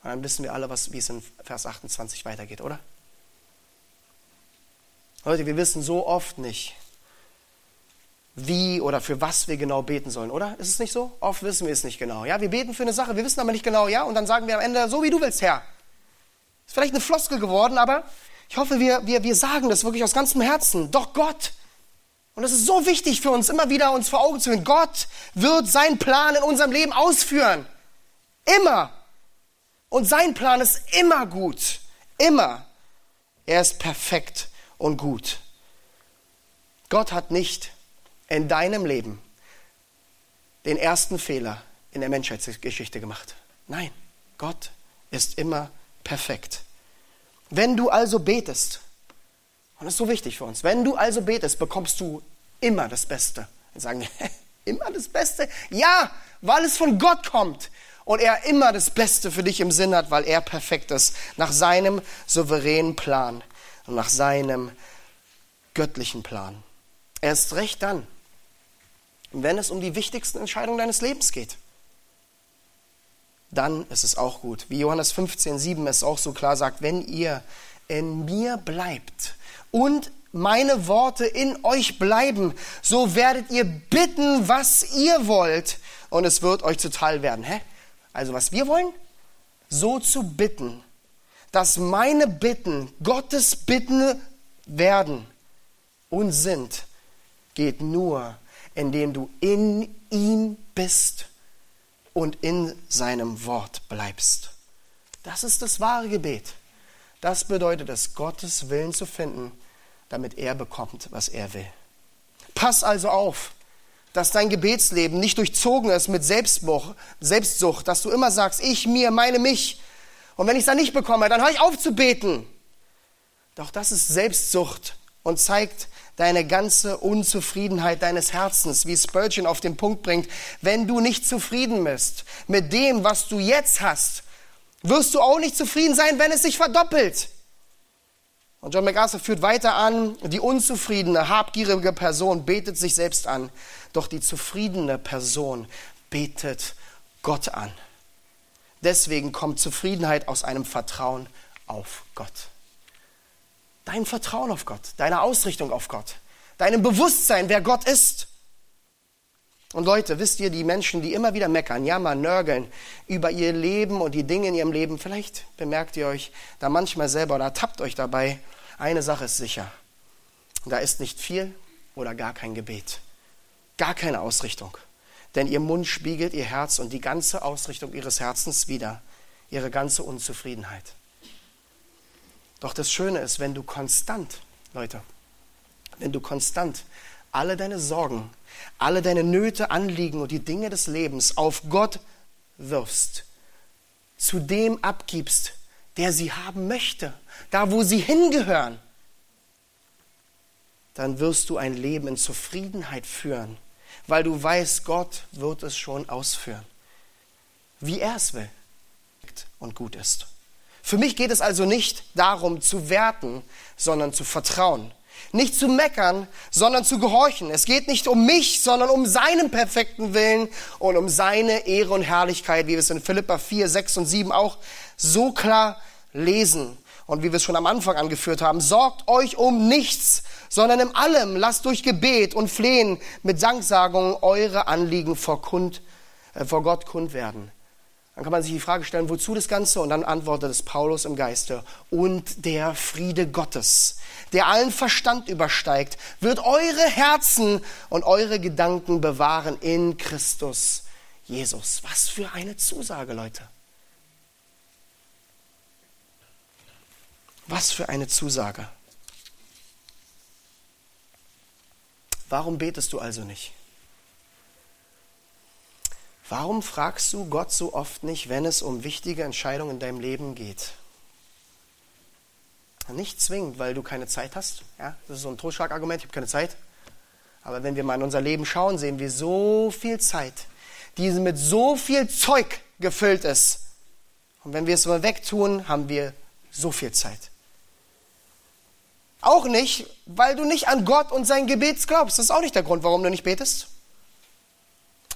Und dann wissen wir alle, was, wie es in Vers 28 weitergeht, oder? Leute, wir wissen so oft nicht, wie oder für was wir genau beten sollen, oder? Ist es nicht so? Oft wissen wir es nicht genau. Ja, wir beten für eine Sache, wir wissen aber nicht genau, ja, und dann sagen wir am Ende, so wie du willst, Herr. Ist vielleicht eine Floskel geworden, aber ich hoffe, wir, wir, wir sagen das wirklich aus ganzem Herzen. Doch Gott, und es ist so wichtig für uns, immer wieder uns vor Augen zu führen, Gott wird seinen Plan in unserem Leben ausführen. Immer. Und sein Plan ist immer gut. Immer. Er ist perfekt und gut. Gott hat nicht in deinem Leben den ersten Fehler in der Menschheitsgeschichte gemacht. Nein, Gott ist immer perfekt. Wenn du also betest, und das ist so wichtig für uns, wenn du also betest, bekommst du immer das Beste. Wir sagen, immer das Beste? Ja, weil es von Gott kommt und er immer das Beste für dich im Sinn hat, weil er perfekt ist, nach seinem souveränen Plan und nach seinem göttlichen Plan. Erst recht dann, wenn es um die wichtigsten Entscheidungen deines Lebens geht dann ist es auch gut. Wie Johannes 15, 7 es auch so klar sagt, wenn ihr in mir bleibt und meine Worte in euch bleiben, so werdet ihr bitten, was ihr wollt und es wird euch zuteil werden. Hä? Also was wir wollen? So zu bitten, dass meine Bitten Gottes Bitten werden und sind, geht nur, indem du in ihm bist und in seinem Wort bleibst. Das ist das wahre Gebet. Das bedeutet es, Gottes Willen zu finden, damit er bekommt, was er will. Pass also auf, dass dein Gebetsleben nicht durchzogen ist mit Selbstsucht, dass du immer sagst, ich, mir, meine, mich. Und wenn ich es dann nicht bekomme, dann höre ich auf zu beten. Doch das ist Selbstsucht und zeigt deine ganze Unzufriedenheit deines Herzens, wie Spurgeon auf den Punkt bringt. Wenn du nicht zufrieden bist mit dem, was du jetzt hast, wirst du auch nicht zufrieden sein, wenn es sich verdoppelt. Und John MacArthur führt weiter an, die unzufriedene, habgierige Person betet sich selbst an, doch die zufriedene Person betet Gott an. Deswegen kommt Zufriedenheit aus einem Vertrauen auf Gott. Dein Vertrauen auf Gott, deine Ausrichtung auf Gott, deinem Bewusstsein, wer Gott ist. Und Leute, wisst ihr, die Menschen, die immer wieder meckern, jammern, nörgeln über ihr Leben und die Dinge in ihrem Leben, vielleicht bemerkt ihr euch da manchmal selber oder tappt euch dabei, eine Sache ist sicher. Da ist nicht viel oder gar kein Gebet, gar keine Ausrichtung. Denn ihr Mund spiegelt ihr Herz und die ganze Ausrichtung ihres Herzens wider, ihre ganze Unzufriedenheit. Doch das Schöne ist, wenn du konstant, Leute, wenn du konstant alle deine Sorgen, alle deine Nöte, Anliegen und die Dinge des Lebens auf Gott wirfst, zu dem abgibst, der sie haben möchte, da wo sie hingehören, dann wirst du ein Leben in Zufriedenheit führen, weil du weißt, Gott wird es schon ausführen, wie er es will und gut ist. Für mich geht es also nicht darum zu werten, sondern zu vertrauen. Nicht zu meckern, sondern zu gehorchen. Es geht nicht um mich, sondern um seinen perfekten Willen und um seine Ehre und Herrlichkeit, wie wir es in Philippa 4, 6 und 7 auch so klar lesen. Und wie wir es schon am Anfang angeführt haben, sorgt euch um nichts, sondern in allem lasst durch Gebet und Flehen mit Danksagung eure Anliegen vor, Kund, äh, vor Gott kund werden. Dann kann man sich die Frage stellen, wozu das Ganze? Und dann antwortet es Paulus im Geiste. Und der Friede Gottes, der allen Verstand übersteigt, wird eure Herzen und eure Gedanken bewahren in Christus Jesus. Was für eine Zusage, Leute. Was für eine Zusage. Warum betest du also nicht? Warum fragst du Gott so oft nicht, wenn es um wichtige Entscheidungen in deinem Leben geht? Nicht zwingend, weil du keine Zeit hast. Ja, das ist so ein Totschlagargument, ich habe keine Zeit. Aber wenn wir mal in unser Leben schauen, sehen wir so viel Zeit, die mit so viel Zeug gefüllt ist. Und wenn wir es mal wegtun, haben wir so viel Zeit. Auch nicht, weil du nicht an Gott und sein Gebet glaubst. Das ist auch nicht der Grund, warum du nicht betest.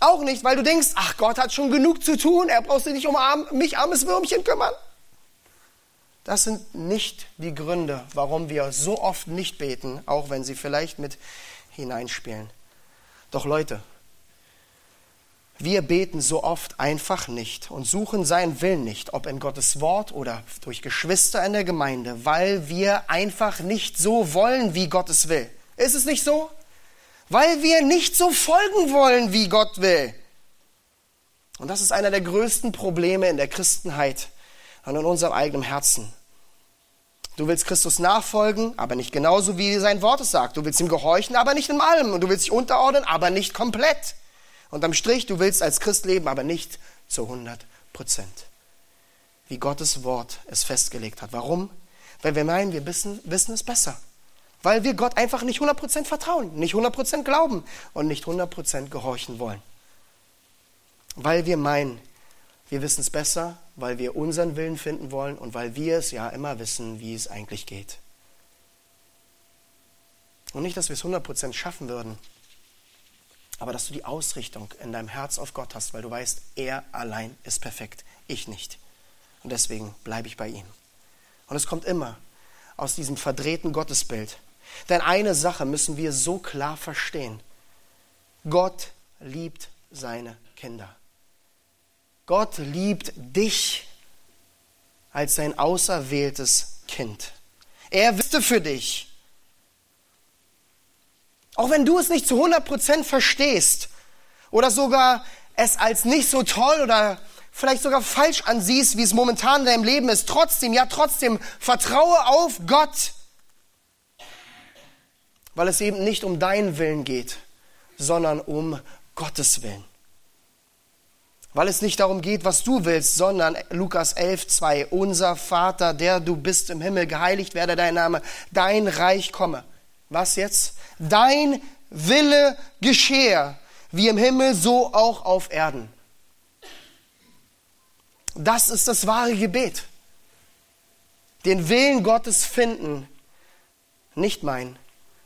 Auch nicht, weil du denkst, ach Gott hat schon genug zu tun, er braucht sich nicht um mich, armes Würmchen, kümmern. Das sind nicht die Gründe, warum wir so oft nicht beten, auch wenn sie vielleicht mit hineinspielen. Doch Leute, wir beten so oft einfach nicht und suchen seinen Willen nicht, ob in Gottes Wort oder durch Geschwister in der Gemeinde, weil wir einfach nicht so wollen, wie Gott es will. Ist es nicht so? Weil wir nicht so folgen wollen, wie Gott will. Und das ist einer der größten Probleme in der Christenheit und in unserem eigenen Herzen. Du willst Christus nachfolgen, aber nicht genauso, wie sein Wort es sagt. Du willst ihm gehorchen, aber nicht in allem. Und du willst dich unterordnen, aber nicht komplett. Und am Strich, du willst als Christ leben, aber nicht zu 100 Prozent. Wie Gottes Wort es festgelegt hat. Warum? Weil wir meinen, wir wissen, wissen es besser. Weil wir Gott einfach nicht 100 Prozent vertrauen, nicht 100 Prozent glauben und nicht 100 Prozent gehorchen wollen. Weil wir meinen, wir wissen es besser, weil wir unseren Willen finden wollen und weil wir es ja immer wissen, wie es eigentlich geht. Und nicht, dass wir es 100% schaffen würden, aber dass du die Ausrichtung in deinem Herz auf Gott hast, weil du weißt, er allein ist perfekt, ich nicht. Und deswegen bleibe ich bei ihm. Und es kommt immer aus diesem verdrehten Gottesbild. Denn eine Sache müssen wir so klar verstehen. Gott liebt seine Kinder. Gott liebt dich als sein auserwähltes Kind. Er wüsste für dich. Auch wenn du es nicht zu 100% verstehst oder sogar es als nicht so toll oder vielleicht sogar falsch ansiehst, wie es momentan in deinem Leben ist, trotzdem, ja trotzdem, vertraue auf Gott, weil es eben nicht um deinen Willen geht, sondern um Gottes Willen. Weil es nicht darum geht, was du willst, sondern Lukas 11, 2, unser Vater, der du bist im Himmel, geheiligt werde dein Name, dein Reich komme. Was jetzt? Dein Wille geschehe, wie im Himmel, so auch auf Erden. Das ist das wahre Gebet. Den Willen Gottes finden, nicht mein,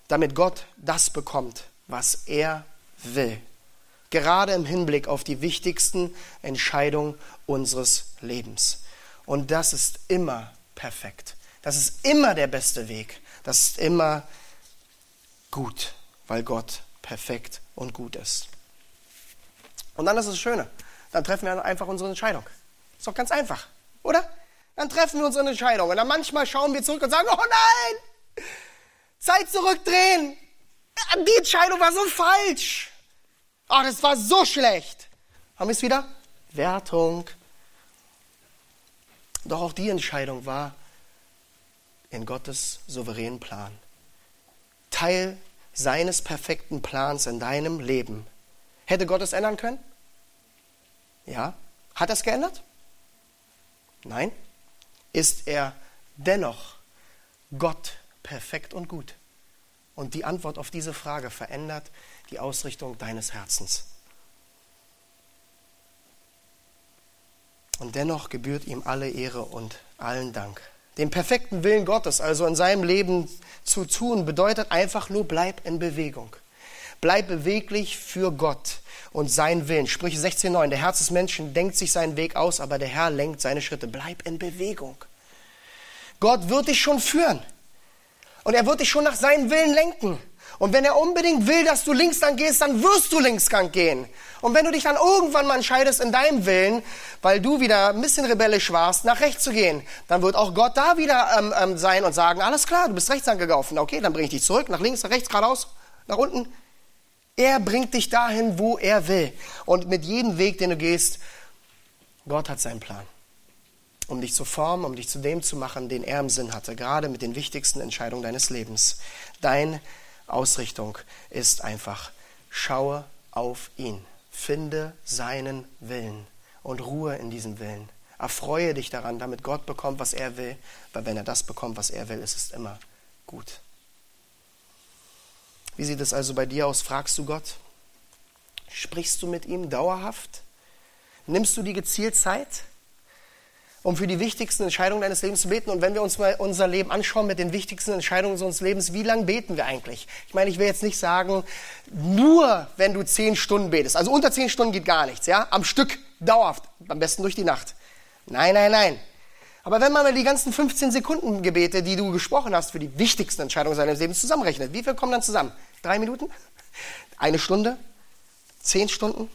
damit Gott das bekommt, was er will. Gerade im Hinblick auf die wichtigsten Entscheidungen unseres Lebens. Und das ist immer perfekt. Das ist immer der beste Weg. Das ist immer gut, weil Gott perfekt und gut ist. Und dann ist das Schöne. Dann treffen wir einfach unsere Entscheidung. Ist doch ganz einfach, oder? Dann treffen wir unsere Entscheidung. Und dann manchmal schauen wir zurück und sagen, oh nein, Zeit zurückdrehen. Die Entscheidung war so falsch. Ach, das war so schlecht. Haben wir es wieder? Wertung. Doch auch die Entscheidung war in Gottes souveränen Plan. Teil seines perfekten Plans in deinem Leben. Hätte Gott es ändern können? Ja. Hat er es geändert? Nein. Ist er dennoch Gott perfekt und gut? Und die Antwort auf diese Frage verändert die Ausrichtung deines Herzens. Und dennoch gebührt ihm alle Ehre und allen Dank. Den perfekten Willen Gottes, also in seinem Leben zu tun, bedeutet einfach nur, bleib in Bewegung. Bleib beweglich für Gott und sein Willen. Sprüche 16,9. Der Herz des Menschen denkt sich seinen Weg aus, aber der Herr lenkt seine Schritte. Bleib in Bewegung. Gott wird dich schon führen. Und er wird dich schon nach seinem Willen lenken. Und wenn er unbedingt will, dass du links lang gehst, dann wirst du links lang gehen. Und wenn du dich dann irgendwann mal entscheidest in deinem Willen, weil du wieder ein bisschen rebellisch warst, nach rechts zu gehen, dann wird auch Gott da wieder ähm, ähm, sein und sagen, alles klar, du bist rechts lang gelaufen. Okay, dann bringe ich dich zurück, nach links, nach rechts, geradeaus, nach unten. Er bringt dich dahin, wo er will. Und mit jedem Weg, den du gehst, Gott hat seinen Plan. Um dich zu formen, um dich zu dem zu machen, den er im Sinn hatte, gerade mit den wichtigsten Entscheidungen deines Lebens. Dein Ausrichtung ist einfach, schaue auf ihn, finde seinen Willen und ruhe in diesem Willen. Erfreue dich daran, damit Gott bekommt, was er will, weil wenn er das bekommt, was er will, ist es immer gut. Wie sieht es also bei dir aus? Fragst du Gott? Sprichst du mit ihm dauerhaft? Nimmst du die gezielt Zeit? Um für die wichtigsten Entscheidungen deines Lebens zu beten. Und wenn wir uns mal unser Leben anschauen mit den wichtigsten Entscheidungen unseres Lebens, wie lange beten wir eigentlich? Ich meine, ich will jetzt nicht sagen, nur wenn du zehn Stunden betest. Also unter zehn Stunden geht gar nichts, ja? Am Stück, dauerhaft, am besten durch die Nacht. Nein, nein, nein. Aber wenn man mal die ganzen 15 Sekunden Gebete, die du gesprochen hast, für die wichtigsten Entscheidungen seines Lebens zusammenrechnet, wie viel kommen dann zusammen? Drei Minuten? Eine Stunde? Zehn Stunden?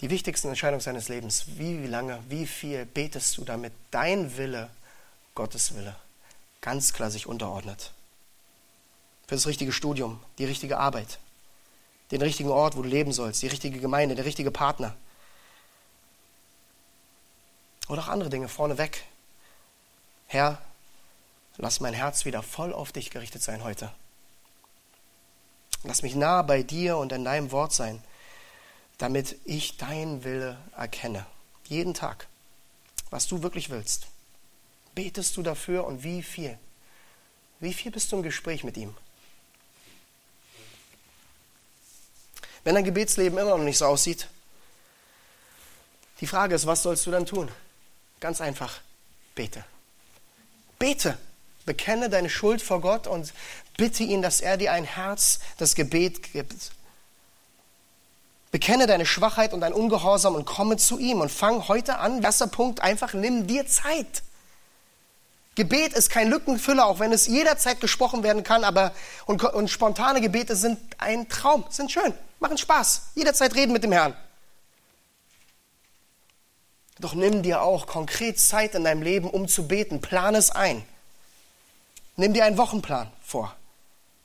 Die wichtigsten Entscheidungen seines Lebens. Wie, wie lange, wie viel betest du, damit dein Wille Gottes Wille ganz klar sich unterordnet? Für das richtige Studium, die richtige Arbeit, den richtigen Ort, wo du leben sollst, die richtige Gemeinde, der richtige Partner. Oder auch andere Dinge vorneweg. Herr, lass mein Herz wieder voll auf dich gerichtet sein heute. Lass mich nah bei dir und in deinem Wort sein damit ich dein Wille erkenne. Jeden Tag, was du wirklich willst. Betest du dafür und wie viel? Wie viel bist du im Gespräch mit ihm? Wenn dein Gebetsleben immer noch nicht so aussieht, die Frage ist, was sollst du dann tun? Ganz einfach, bete. Bete. Bekenne deine Schuld vor Gott und bitte ihn, dass er dir ein Herz, das Gebet gibt. Bekenne deine Schwachheit und dein Ungehorsam und komme zu ihm und fang heute an. Erster Punkt, einfach nimm dir Zeit. Gebet ist kein Lückenfüller, auch wenn es jederzeit gesprochen werden kann, aber und, und spontane Gebete sind ein Traum, sind schön, machen Spaß. Jederzeit reden mit dem Herrn. Doch nimm dir auch konkret Zeit in deinem Leben, um zu beten. Plan es ein. Nimm dir einen Wochenplan vor.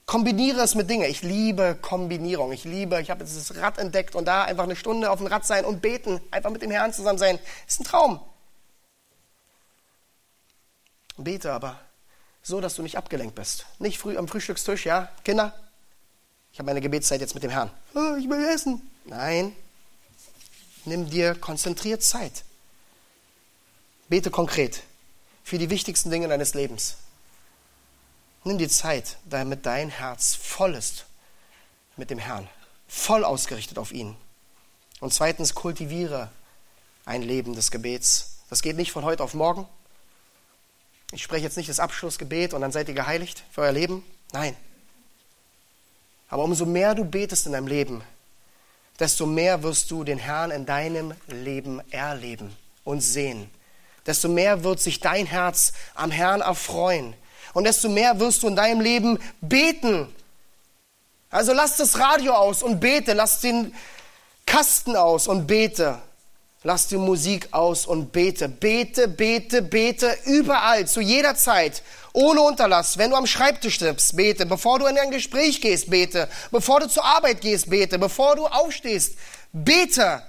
Kombiniere es mit Dingen. Ich liebe Kombinierung. Ich liebe, ich habe dieses Rad entdeckt und da einfach eine Stunde auf dem Rad sein und beten, einfach mit dem Herrn zusammen sein. Ist ein Traum. Bete aber so, dass du nicht abgelenkt bist. Nicht früh am Frühstückstisch, ja, Kinder. Ich habe meine Gebetszeit jetzt mit dem Herrn. Oh, ich will essen. Nein. Nimm dir konzentriert Zeit. Bete konkret. für die wichtigsten Dinge deines Lebens. Nimm die Zeit, damit dein Herz voll ist mit dem Herrn, voll ausgerichtet auf ihn. Und zweitens, kultiviere ein Leben des Gebets. Das geht nicht von heute auf morgen. Ich spreche jetzt nicht das Abschlussgebet und dann seid ihr geheiligt für euer Leben. Nein. Aber umso mehr du betest in deinem Leben, desto mehr wirst du den Herrn in deinem Leben erleben und sehen. Desto mehr wird sich dein Herz am Herrn erfreuen. Und desto mehr wirst du in deinem Leben beten. Also lass das Radio aus und bete. Lass den Kasten aus und bete. Lass die Musik aus und bete. Bete, bete, bete überall, zu jeder Zeit, ohne Unterlass. Wenn du am Schreibtisch sitzt, bete. Bevor du in ein Gespräch gehst, bete. Bevor du zur Arbeit gehst, bete. Bevor du aufstehst, bete.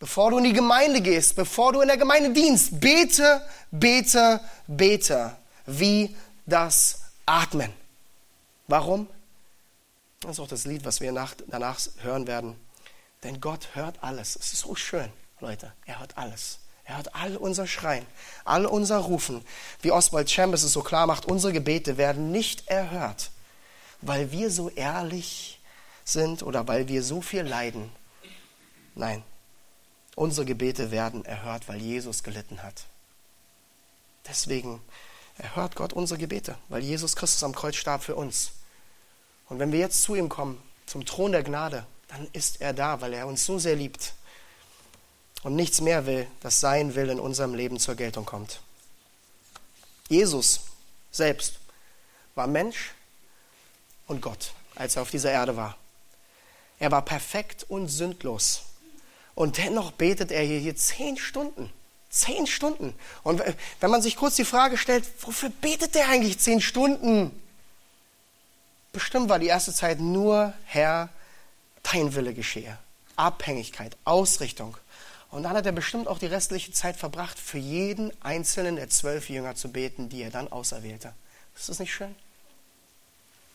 Bevor du in die Gemeinde gehst, bevor du in der Gemeinde dienst, bete, bete, bete. Wie das Atmen. Warum? Das ist auch das Lied, was wir nach, danach hören werden. Denn Gott hört alles. Es ist so schön, Leute. Er hört alles. Er hört all unser Schreien, all unser Rufen. Wie Oswald Chambers es so klar macht, unsere Gebete werden nicht erhört, weil wir so ehrlich sind oder weil wir so viel leiden. Nein, unsere Gebete werden erhört, weil Jesus gelitten hat. Deswegen erhört Gott unsere Gebete, weil Jesus Christus am Kreuz starb für uns. Und wenn wir jetzt zu ihm kommen, zum Thron der Gnade, dann ist er da, weil er uns so sehr liebt und nichts mehr will, dass sein Will in unserem Leben zur Geltung kommt. Jesus selbst war Mensch und Gott, als er auf dieser Erde war. Er war perfekt und sündlos. Und dennoch betet er hier zehn Stunden. Zehn Stunden. Und wenn man sich kurz die Frage stellt, wofür betet er eigentlich zehn Stunden? Bestimmt war die erste Zeit nur, Herr, dein Wille geschehe. Abhängigkeit, Ausrichtung. Und dann hat er bestimmt auch die restliche Zeit verbracht, für jeden einzelnen der zwölf Jünger zu beten, die er dann auserwählte. Ist das nicht schön?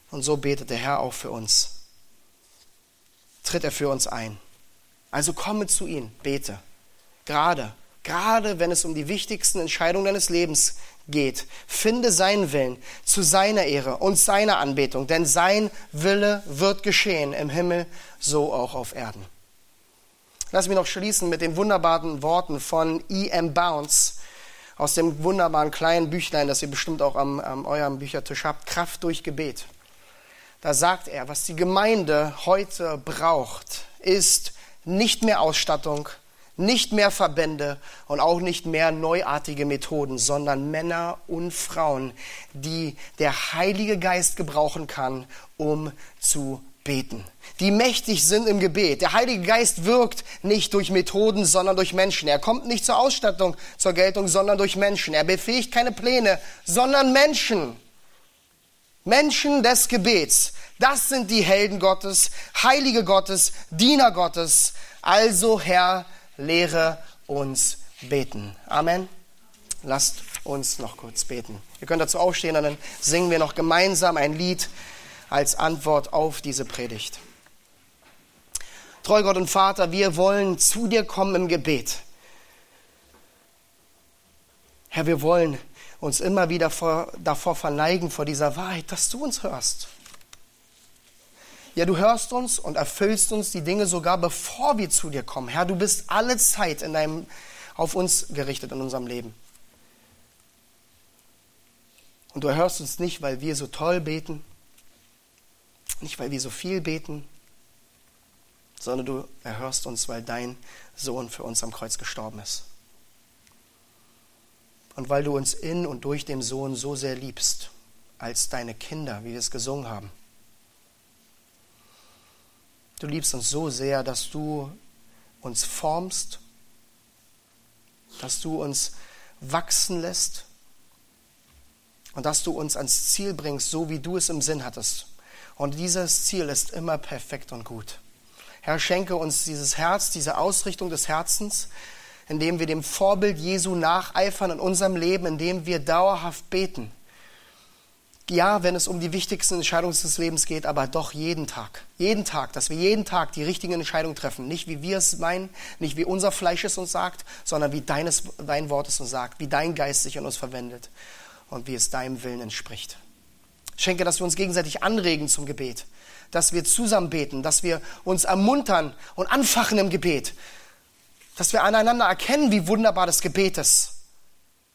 Und so betet der Herr auch für uns. Tritt er für uns ein. Also komme zu ihm, bete. Gerade, gerade wenn es um die wichtigsten Entscheidungen deines Lebens geht. Finde seinen Willen zu seiner Ehre und seiner Anbetung, denn sein Wille wird geschehen im Himmel, so auch auf Erden. Lass mich noch schließen mit den wunderbaren Worten von E.M. Bounce aus dem wunderbaren kleinen Büchlein, das ihr bestimmt auch am, am eurem Büchertisch habt, Kraft durch Gebet. Da sagt er, was die Gemeinde heute braucht, ist nicht mehr Ausstattung, nicht mehr Verbände und auch nicht mehr neuartige Methoden, sondern Männer und Frauen, die der Heilige Geist gebrauchen kann, um zu beten. Die mächtig sind im Gebet. Der Heilige Geist wirkt nicht durch Methoden, sondern durch Menschen. Er kommt nicht zur Ausstattung, zur Geltung, sondern durch Menschen. Er befähigt keine Pläne, sondern Menschen. Menschen des Gebets. Das sind die Helden Gottes, Heilige Gottes, Diener Gottes. Also Herr, lehre uns beten. Amen. Lasst uns noch kurz beten. Ihr könnt dazu aufstehen und dann singen wir noch gemeinsam ein Lied als Antwort auf diese Predigt. Treu Gott und Vater, wir wollen zu dir kommen im Gebet. Herr, wir wollen uns immer wieder vor, davor verneigen, vor dieser Wahrheit, dass du uns hörst. Ja, du hörst uns und erfüllst uns die Dinge sogar bevor wir zu dir kommen. Herr, du bist alle Zeit in deinem, auf uns gerichtet in unserem Leben. Und du erhörst uns nicht, weil wir so toll beten, nicht weil wir so viel beten, sondern du erhörst uns, weil dein Sohn für uns am Kreuz gestorben ist. Und weil du uns in und durch den Sohn so sehr liebst, als deine Kinder, wie wir es gesungen haben. Du liebst uns so sehr, dass du uns formst, dass du uns wachsen lässt und dass du uns ans Ziel bringst, so wie du es im Sinn hattest. Und dieses Ziel ist immer perfekt und gut. Herr, schenke uns dieses Herz, diese Ausrichtung des Herzens, indem wir dem Vorbild Jesu nacheifern in unserem Leben, indem wir dauerhaft beten ja, wenn es um die wichtigsten Entscheidungen des Lebens geht, aber doch jeden Tag. Jeden Tag, dass wir jeden Tag die richtigen Entscheidungen treffen. Nicht wie wir es meinen, nicht wie unser Fleisch es uns sagt, sondern wie deines, dein Wort es uns sagt, wie dein Geist sich in uns verwendet und wie es deinem Willen entspricht. Schenke, dass wir uns gegenseitig anregen zum Gebet, dass wir zusammen beten, dass wir uns ermuntern und anfachen im Gebet, dass wir aneinander erkennen, wie wunderbar das Gebet ist.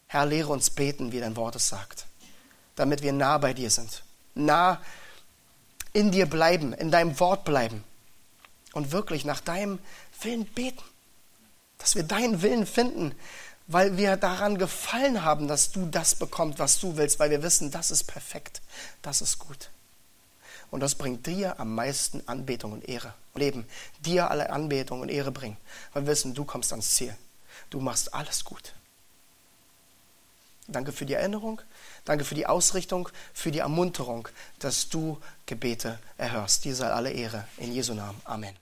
Herr, lehre uns beten, wie dein Wort es sagt damit wir nah bei dir sind. Nah in dir bleiben, in deinem Wort bleiben und wirklich nach deinem Willen beten. Dass wir deinen Willen finden, weil wir daran gefallen haben, dass du das bekommst, was du willst, weil wir wissen, das ist perfekt, das ist gut. Und das bringt dir am meisten Anbetung und Ehre. Leben, dir alle Anbetung und Ehre bringen, weil wir wissen, du kommst ans Ziel. Du machst alles gut. Danke für die Erinnerung. Danke für die Ausrichtung, für die Ermunterung, dass du Gebete erhörst. Dir sei alle Ehre. In Jesu Namen. Amen.